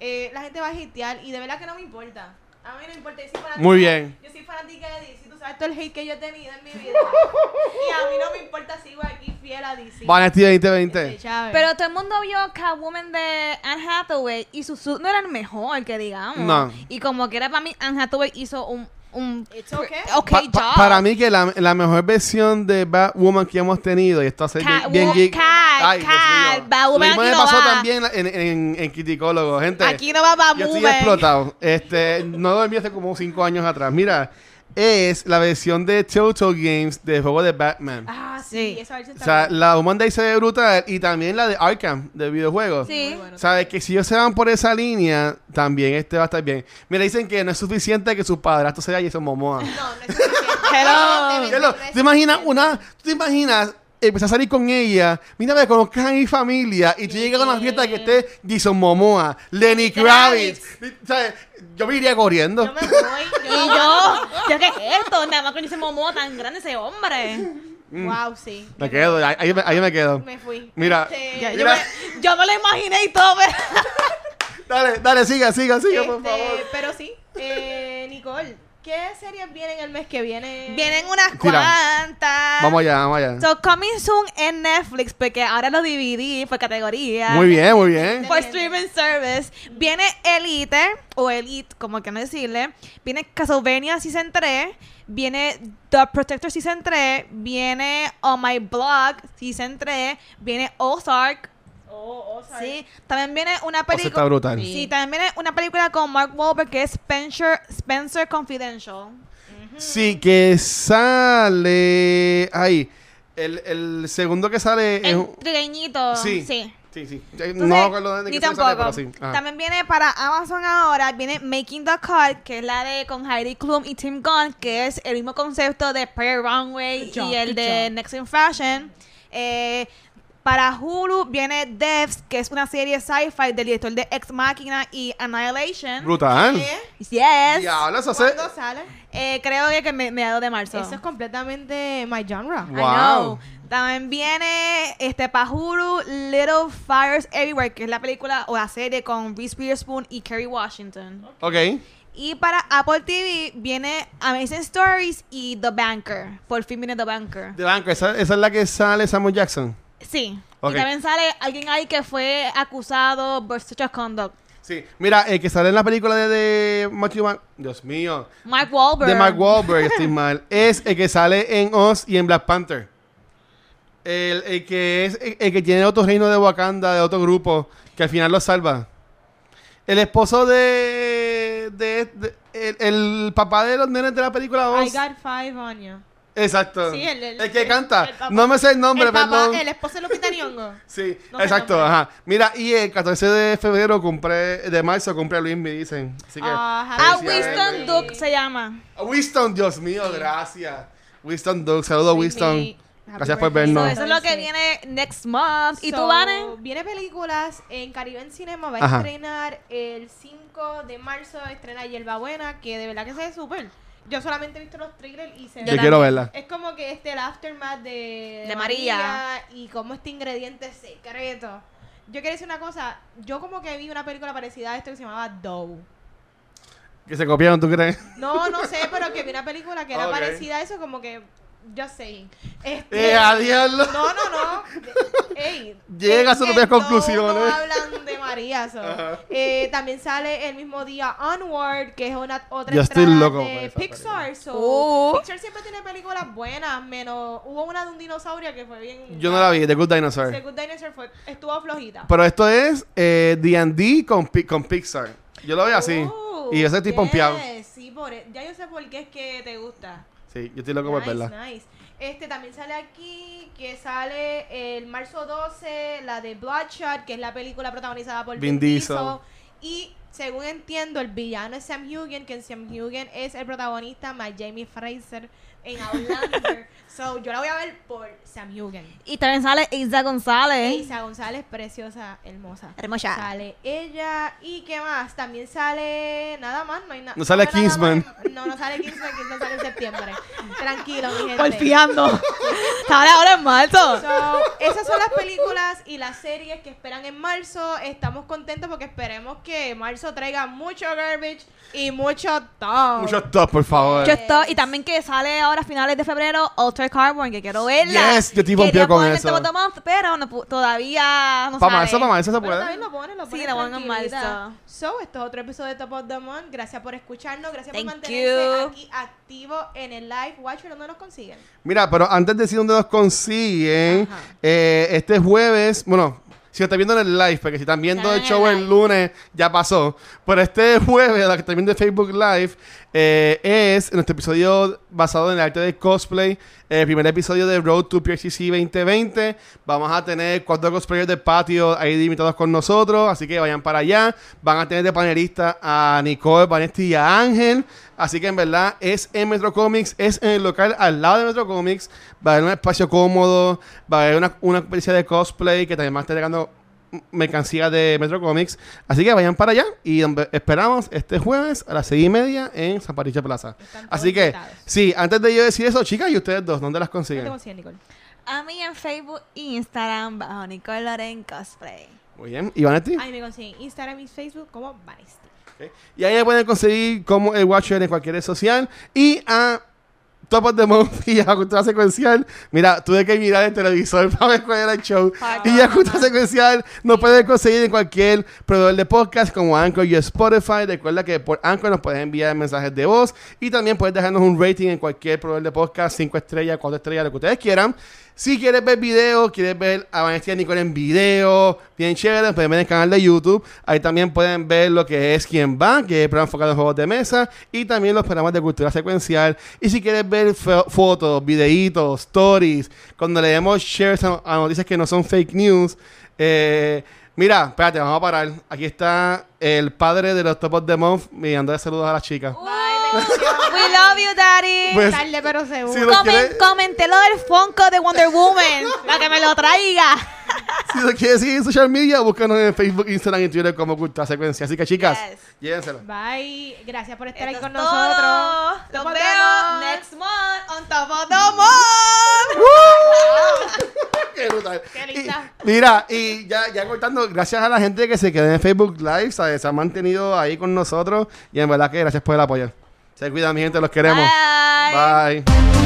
Eh, la gente va a hitear y de verdad que no me importa. A mí no importa. Yo soy fanática, Muy bien. Yo soy fanática de DC. Tú sabes todo el hate que yo he tenido en mi vida. y a mí no me importa. Sigo aquí fiel a DC. Vanity Este, 2020. Chávez. Pero todo el mundo vio Catwoman de Anne Hathaway y su suit no era el mejor, que digamos. No. Y como que era para mí, Anne Hathaway hizo un, un It's okay. ok Pa- job. pa- para mí que la, la mejor versión de Batwoman que hemos tenido, y esto hace bien, Cat- bien. Cat- Ay, Dios Cat, mío. Batwoman aquí me no pasó va. también en, en, en Criticólogo, gente. Aquí no va Yo estoy Batwoman. explotado. Este, no dormí hace como cinco años atrás. Mira, es la versión de Total Games del juego de Batman. Ah, Sí. esa versión O sea, la Human Day se ve brutal y también la de Arkham, de videojuegos. Sí. Bueno. ¿Sabes? Que si ellos se van por esa línea, también este va a estar bien. Mira, dicen que no es suficiente que su padrastro sea Jason Momoa. No, no es suficiente. Hello. Hello, ¿Te imaginas una? ¿Tú te imaginas empezar a salir con ella? Mira, me conozcas a mi familia y tú llegas a una fiesta que esté Jason Momoa, Lenny Kravitz. ¿Sabes? Yo me iría corriendo. Yo me voy. Y Yo, yo, ¿yo qué es esto? Nada más con ese momo tan grande ese hombre. Wow, sí. Me quedo, ahí, ahí me, ahí me quedo. Me fui. Mira, Este, yo, Mira. me, yo me lo imaginé y todo, pero... Dale, dale, siga, siga, siga, por este, favor. Pero sí, eh, Nicole, ¿qué series vienen el mes que viene? Vienen unas Tira. cuantas. Vamos allá, vamos allá. So, coming soon en Netflix, porque ahora lo dividí por categoría. Muy bien, muy bien. Por streaming service. Viene Elite, o Elite, como que no decirle. Viene Castlevania Season 3. Viene The Protector Season 3. Viene On My Blog Season 3. Viene Ozark. Oh, oh. Sí. También viene una O sea, está película. brutal. Sí, también viene una película con Mark Wahlberg que es Spencer, Spencer Confidential. Sí, que sale. Ahí. El, el segundo que sale es. El un- trigueñito. Sí. sí. Sí, sí. Entonces, no me acuerdo de ni qué sale, tampoco. pero sí. Ajá. También viene para Amazon ahora, viene Making the Cut, que es la de con Heidi Klum y Tim Gunn, que es el mismo concepto de Prayer Runway job, y el de job. Next in Fashion. Eh, para Hulu viene Devs, que es una serie sci-fi del director de Ex Machina y Annihilation. Brutal. ¿Qué? Yes. Diablo, eso hace. ¿Cuándo sale? Eh, creo que, que me, mediados de marzo. Eso es completamente my genre. Wow. I know. También viene este para Hulu Little Fires Everywhere, que es la película o la serie con Reese Witherspoon y Kerry Washington. Ok. Y para Apple TV viene Amazing Stories y The Banker. Por fin viene The Banker. Banco, esa, esa es la que sale Samuel Jackson. Sí. Ok. Y también sale alguien ahí que fue acusado por sexual conduct. Sí. Mira, el que sale en la película de, de Matthew Mc- Dios mío. Mark Wahlberg. De Mark Wahlberg, estoy mal. Es el que sale en Oz y en Black Panther. El, el que es el, el que tiene otro reino de Wakanda, de otro grupo, que al final lo salva. El esposo de. de, de- el, el papá de los nenes de la película I Oz. got five on you. Exacto. Sí, el, el- que el- canta. el papá- no me sé el nombre, el papá, perdón. El esposo de Lupita Nyong'o. Sí, No sé exacto, ajá. Mira, y el 14 de febrero cumple, de marzo cumple Luis, me dicen. Así que. Ah, Ah, Winston. Duke se llama. A Winston, Dios mío, gracias. Winston Duke, saludo a Sí, Winston. Gracias por. So, vernos. eso es lo que Sí. viene next month. ¿Y So, tú, Vane? Viene películas en Caribe Cinema. Va a Ajá. estrenar el 5 de marzo. Estrena Buena que de verdad que se ve súper. Yo solamente he visto los trailers y se Yo quiero verla. Es como que este el aftermath de, De María. y como este ingrediente secreto. Yo quiero decir una cosa. Yo como que vi una película parecida a esto que se llamaba Doe. Que se copiaron, ¿tú crees? No, no sé, pero que vi una película que era parecida a eso, como que. Just saying. Este, ¡Eh, adiós! no, no, no. Ey, Llega a sus propias conclusiones. No hablan de María. so. Eh, también sale el mismo día Onward, que es una otra Yo estoy loco de Pixar. So, Uh. Pixar siempre tiene películas buenas, menos hubo una de un dinosaurio que fue bien. Yo no la vi, The Good The Dinosaur. Good Dinosaur fue, estuvo flojita. Pero esto es eh, D&D con, Pi- con Pixar. Yo lo veo así. Uh, y estoy pompeado. yes, Sí, por, e- ya yo sé por qué es que te gusta. Sí, yo estoy loco por Nice, verla. nice. Este también sale aquí, que sale el marzo 12, la de Bloodshot, que es la película protagonizada por Vin Vin, Diesel. Diesel. Y según entiendo, el villano es Sam Hugen, que Sam Hugen es el protagonista más Jamie Fraser en Outlander. so, yo la voy a ver por Sam Hugen. Y también sale Isa González. Isa González, preciosa, hermosa. Hermosa. Sale ella y qué más. También sale nada más, no hay nada. No sale nada Kingsman. más. No, no sale Kingsman, Kingsman sale en septiembre. Tranquilo, mi gente. Porfiando. Sale ahora en marzo. So, esas son las películas y las series que esperan en marzo. Estamos contentos porque esperemos que marzo traiga mucho garbage y mucho top. Mucho top, por favor. Yo estoy, y también que sale ahora a finales de febrero Ultra Carbon, que quiero verla. Yes, yo estoy Quería pompeado con eso. Top of the Month, pero no todavía no Para marzo, para marzo se Bueno, puede. también lo ponen, lo Sí, ponen lo ponen en marzo. So, esto es otro episodio de Top of the Month. Gracias por escucharnos. Gracias Thank por mantenerse you. aquí activo en el live. Watcher, ¿dónde nos consiguen? Mira, pero antes de decir dónde nos consiguen, eh, este jueves, bueno, si lo están viendo en el live, porque si están viendo el show el lunes, ya pasó. Pero este jueves, la que están viendo en Facebook Live, eh, es nuestro episodio basado en el arte de cosplay. El primer episodio de Road to PRCC 2020. Vamos a tener cuatro cosplayers de patio ahí invitados con nosotros. Así que vayan para allá. Van a tener de panelista a Nicole, Vanesti y a Ángel. Así que en verdad es en Metro Comics, es en el local al lado de Metro Comics. Va a haber un espacio cómodo, va a haber una, una de cosplay que también va a estar llegando mercancía de Metro Comics. Así que vayan para allá y esperamos este jueves a las seis y media en San Patricio Plaza. Así que, sí, antes de yo decir eso, chicas, ¿y ustedes dos? ¿Dónde las consiguen? A mí en Facebook e Instagram bajo Nicole Loren Cosplay. Muy bien. ¿Y Vanetti? Ahí me consiguen Instagram y Facebook como Vanetti. Y ahí pueden conseguir como el Watcher en cualquier red social. Y a Top of the Month y a Cultura Secuencial. Mira, tuve que mirar el televisor para ver cuál era el show. y a Cultura Secuencial nos pueden conseguir en cualquier proveedor de podcast como Anchor y Spotify. Recuerda que por Anchor nos puedes enviar mensajes de voz y también puedes dejarnos un rating en cualquier proveedor de podcast, 5 estrellas, 4 estrellas, lo que ustedes quieran. Si quieres ver video, quieres ver a Vanessa y Nicole en video, bien chévere, pueden ver el canal de YouTube. Ahí también pueden ver lo que es Quien Va, que es el programa enfocado en juegos de mesa, y también los programas de cultura secuencial. Y si quieres ver fotos, videitos, stories, cuando le demos shares a, noticias que no son fake news, eh, Mira, espérate, vamos a parar. Aquí está el padre de los Top of the Month mirando de saludos a las chicas. We love you, daddy. Pues, Tarde, pero seguro. Si Comenté lo del Funko de Wonder Woman. la que me lo traiga. si lo quieres seguir en social media, búscanos en Facebook, Instagram y Twitter como Cultura Secuencia. Así que, chicas, llévenselo. Bye. Gracias por estar ahí con nosotros. Nos vemos next month on Top of the Month. Qué brutal. Qué linda. mira, y ya, ya cortando, gracias a la gente que se quedó en Facebook Live, ¿sabes? se ha mantenido ahí con nosotros y en verdad que gracias por el apoyo. Se cuidan, mi gente, los queremos. Bye.